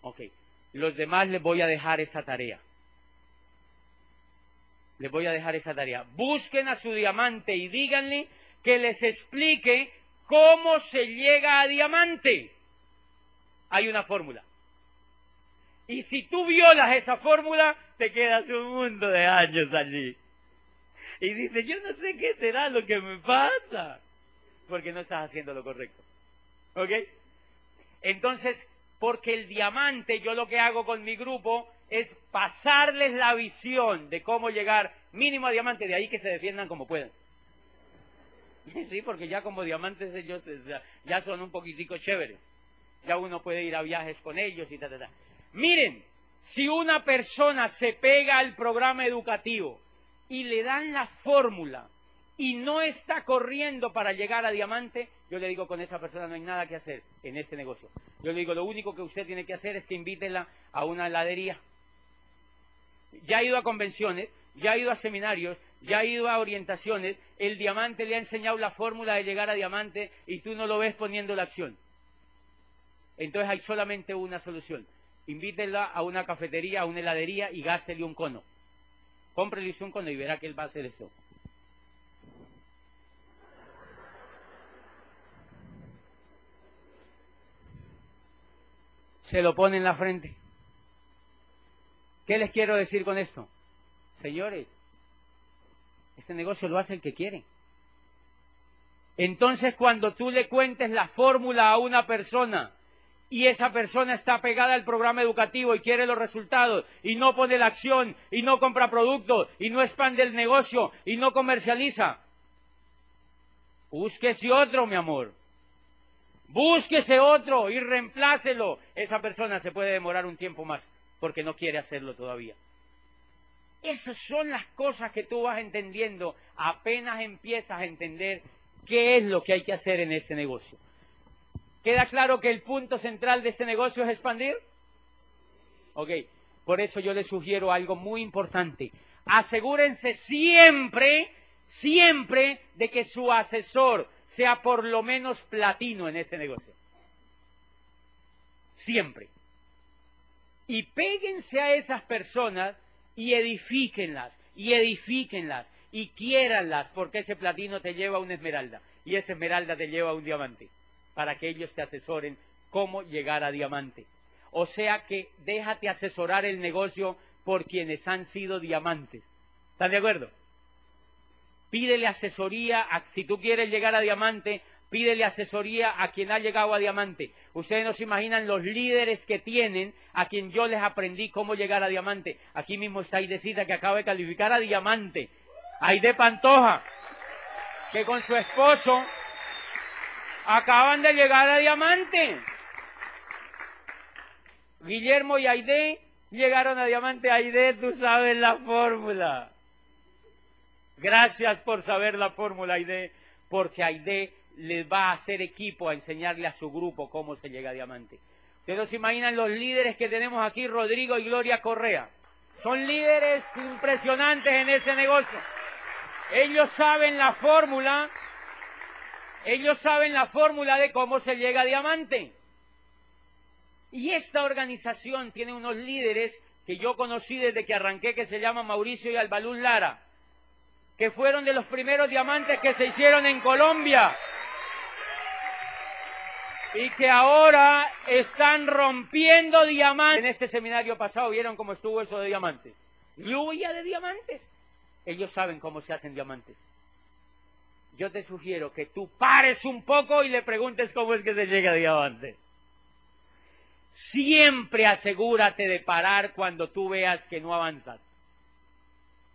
Speaker 2: Ok. Los demás les voy a dejar esa tarea. Les voy a dejar esa tarea. Busquen a su diamante y díganle que les explique cómo se llega a diamante. Hay una fórmula. Y si tú violas esa fórmula, te quedas un mundo de años allí. Y dices, yo no sé qué será lo que me pasa porque no estás haciendo lo correcto. ¿Ok? Entonces, porque el diamante, yo lo que hago con mi grupo es pasarles la visión de cómo llegar mínimo a diamante, de ahí que se defiendan como puedan. Sí, porque ya como diamantes ellos ya son un poquitico chéveres. Ya uno puede ir a viajes con ellos y tal, tal, tal. Miren, si una persona se pega al programa educativo y le dan la fórmula y no está corriendo para llegar a diamante, yo le digo con esa persona no hay nada que hacer en este negocio. Yo le digo lo único que usted tiene que hacer es que invítela a una heladería. Ya ha ido a convenciones, ya ha ido a seminarios, ya ha ido a orientaciones, el diamante le ha enseñado la fórmula de llegar a diamante y tú no lo ves poniendo la acción. Entonces hay solamente una solución. Invítela a una cafetería, a una heladería y gástele un cono. Cómprele un cono y verá que él va a hacer eso. se lo pone en la frente. ¿Qué les quiero decir con esto? Señores, este negocio lo hace el que quiere. Entonces cuando tú le cuentes la fórmula a una persona y esa persona está pegada al programa educativo y quiere los resultados y no pone la acción y no compra productos y no expande el negocio y no comercializa, búsquese otro, mi amor. Búsquese otro y reemplácelo. Esa persona se puede demorar un tiempo más porque no quiere hacerlo todavía. Esas son las cosas que tú vas entendiendo apenas empiezas a entender qué es lo que hay que hacer en este negocio. ¿Queda claro que el punto central de este negocio es expandir? Ok, por eso yo le sugiero algo muy importante. asegúrense siempre, siempre de que su asesor sea por lo menos platino en este negocio. Siempre. Y péguense a esas personas y edifíquenlas, y edifíquenlas, y quiéranlas, porque ese platino te lleva a una esmeralda, y esa esmeralda te lleva a un diamante, para que ellos te asesoren cómo llegar a diamante. O sea que déjate asesorar el negocio por quienes han sido diamantes. ¿Están de acuerdo? Pídele asesoría, si tú quieres llegar a diamante, pídele asesoría a quien ha llegado a diamante. Ustedes no se imaginan los líderes que tienen a quien yo les aprendí cómo llegar a diamante. Aquí mismo está Aidecita que acaba de calificar a diamante. Aide Pantoja, que con su esposo acaban de llegar a diamante. Guillermo y Aide llegaron a diamante. Aide, tú sabes la fórmula. Gracias por saber la fórmula, Aide, porque Aide les va a hacer equipo a enseñarle a su grupo cómo se llega a diamante. Ustedes se imaginan los líderes que tenemos aquí, Rodrigo y Gloria Correa. Son líderes impresionantes en ese negocio. Ellos saben la fórmula, ellos saben la fórmula de cómo se llega a diamante. Y esta organización tiene unos líderes que yo conocí desde que arranqué, que se llaman Mauricio y Albalún Lara, que fueron de los primeros diamantes que se hicieron en Colombia y que ahora están rompiendo diamantes. En este seminario pasado vieron cómo estuvo eso de diamantes. Lluvia de diamantes. Ellos saben cómo se hacen diamantes. Yo te sugiero que tú pares un poco y le preguntes cómo es que se llega a diamante. Siempre asegúrate de parar cuando tú veas que no avanzas.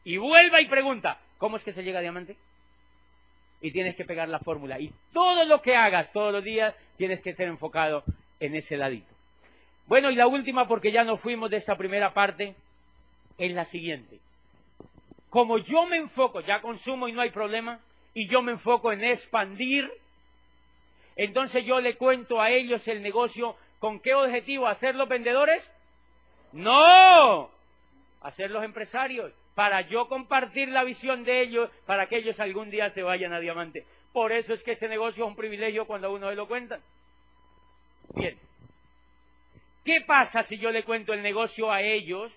Speaker 2: Y vuelva y pregunta, ¿cómo es que se llega a diamante? Y tienes que pegar la fórmula. Y todo lo que hagas todos los días tienes que ser enfocado en ese ladito. Bueno, y la última, porque ya nos fuimos de esta primera parte, es la siguiente. Como yo me enfoco, ya consumo y no hay problema, y yo me enfoco en expandir, entonces yo le cuento a ellos el negocio con qué objetivo, ¿hacerlos vendedores? No, hacerlos empresarios, para yo compartir la visión de ellos, para que ellos algún día se vayan a diamante. Por eso es que ese negocio es un privilegio cuando a uno lo cuentan. Bien. ¿Qué pasa si yo le cuento el negocio a ellos?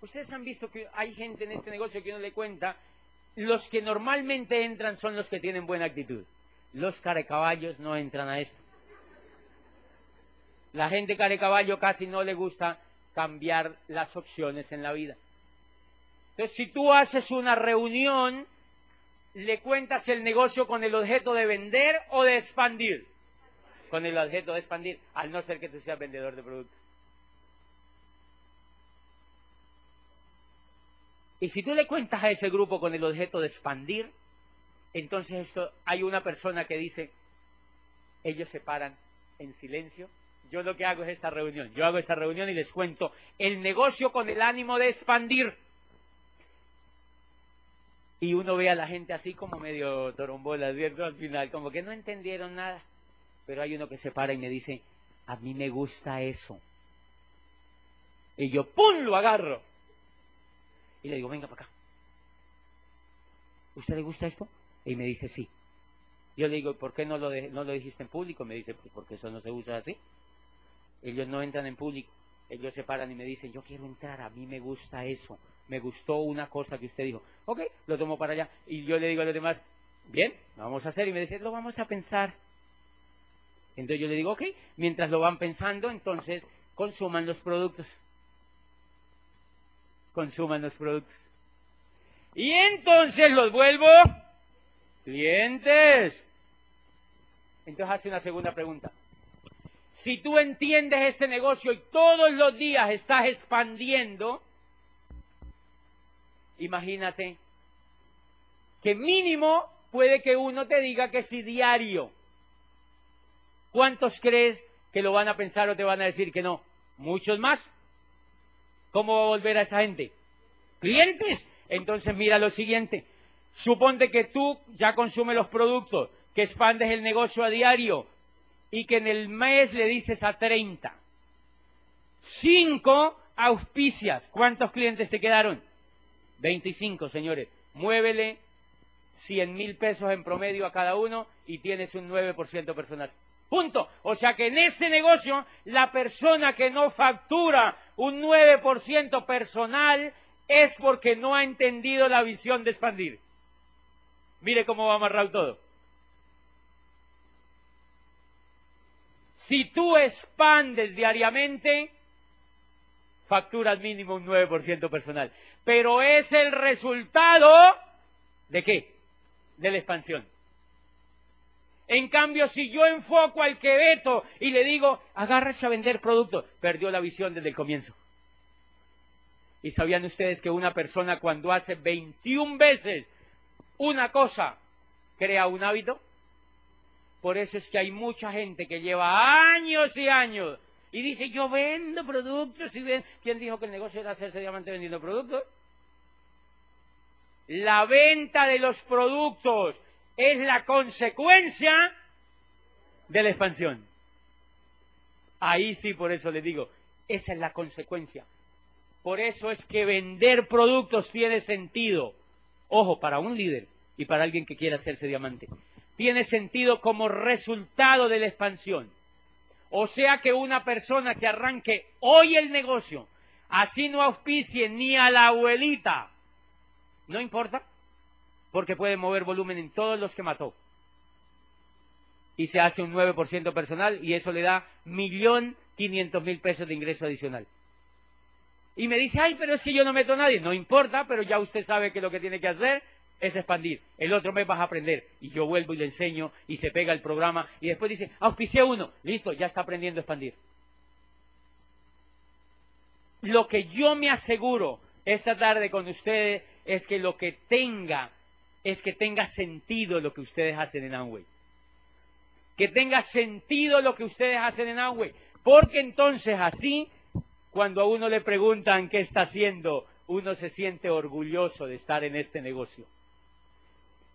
Speaker 2: Ustedes han visto que hay gente en este negocio que uno le cuenta. Los que normalmente entran son los que tienen buena actitud. Los carecaballos no entran a esto. La gente carecaballo casi no le gusta cambiar las opciones en la vida. Entonces, si tú haces una reunión le cuentas el negocio con el objeto de vender o de expandir. Con el objeto de expandir, al no ser que tú seas vendedor de productos. Y si tú le cuentas a ese grupo con el objeto de expandir, entonces esto, hay una persona que dice, ellos se paran en silencio. Yo lo que hago es esta reunión. Yo hago esta reunión y les cuento el negocio con el ánimo de expandir y uno ve a la gente así como medio torombola, ¿cierto? Al final, como que no entendieron nada. Pero hay uno que se para y me dice, a mí me gusta eso. Y yo, ¡pum!, lo agarro. Y le digo, venga para acá. ¿Usted le gusta esto? Y me dice, sí. Yo le digo, ¿por qué no lo, no lo dijiste en público? Me dice, pues porque eso no se usa así. Ellos no entran en público. Ellos se paran y me dicen, yo quiero entrar, a mí me gusta eso me gustó una cosa que usted dijo. Ok, lo tomo para allá. Y yo le digo a los demás, bien, vamos a hacer. Y me dice, lo vamos a pensar. Entonces yo le digo, ok, mientras lo van pensando, entonces consuman los productos. Consuman los productos. Y entonces los vuelvo clientes. Entonces hace una segunda pregunta. Si tú entiendes este negocio y todos los días estás expandiendo, imagínate que mínimo puede que uno te diga que si diario. ¿Cuántos crees que lo van a pensar o te van a decir que no? Muchos más. ¿Cómo va a volver a esa gente? Clientes. Entonces mira lo siguiente. Suponte que tú ya consumes los productos, que expandes el negocio a diario y que en el mes le dices a 30. Cinco auspicias. ¿Cuántos clientes te quedaron? 25, señores. Muévele 100 mil pesos en promedio a cada uno y tienes un 9% personal. Punto. O sea que en este negocio, la persona que no factura un 9% personal es porque no ha entendido la visión de expandir. Mire cómo va amarrado todo. Si tú expandes diariamente, facturas mínimo un 9% personal. Pero es el resultado de qué? De la expansión. En cambio, si yo enfoco al Queveto y le digo, agárrese a vender productos, perdió la visión desde el comienzo. ¿Y sabían ustedes que una persona cuando hace 21 veces una cosa, crea un hábito? Por eso es que hay mucha gente que lleva años y años y dice, yo vendo productos y. ¿Quién dijo que el negocio era hacerse diamante vendiendo productos? La venta de los productos es la consecuencia de la expansión. Ahí sí, por eso les digo, esa es la consecuencia. Por eso es que vender productos tiene sentido. Ojo, para un líder y para alguien que quiera hacerse diamante. Tiene sentido como resultado de la expansión. O sea que una persona que arranque hoy el negocio, así no auspicie ni a la abuelita, no importa, porque puede mover volumen en todos los que mató. Y se hace un 9% personal y eso le da millón quinientos mil pesos de ingreso adicional. Y me dice, ay, pero si yo no meto a nadie. No importa, pero ya usted sabe que lo que tiene que hacer es expandir. El otro mes vas a aprender. Y yo vuelvo y le enseño y se pega el programa y después dice, auspicié uno. Listo, ya está aprendiendo a expandir. Lo que yo me aseguro esta tarde con ustedes es que lo que tenga, es que tenga sentido lo que ustedes hacen en Amway. Que tenga sentido lo que ustedes hacen en Amway. Porque entonces así, cuando a uno le preguntan qué está haciendo, uno se siente orgulloso de estar en este negocio.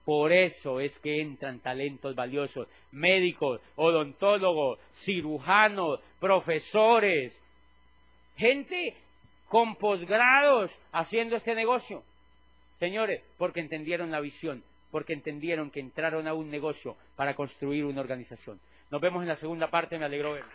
Speaker 2: Por eso es que entran talentos valiosos, médicos, odontólogos, cirujanos, profesores, gente con posgrados haciendo este negocio. Señores, porque entendieron la visión, porque entendieron que entraron a un negocio para construir una organización. Nos vemos en la segunda parte, me alegro verlo.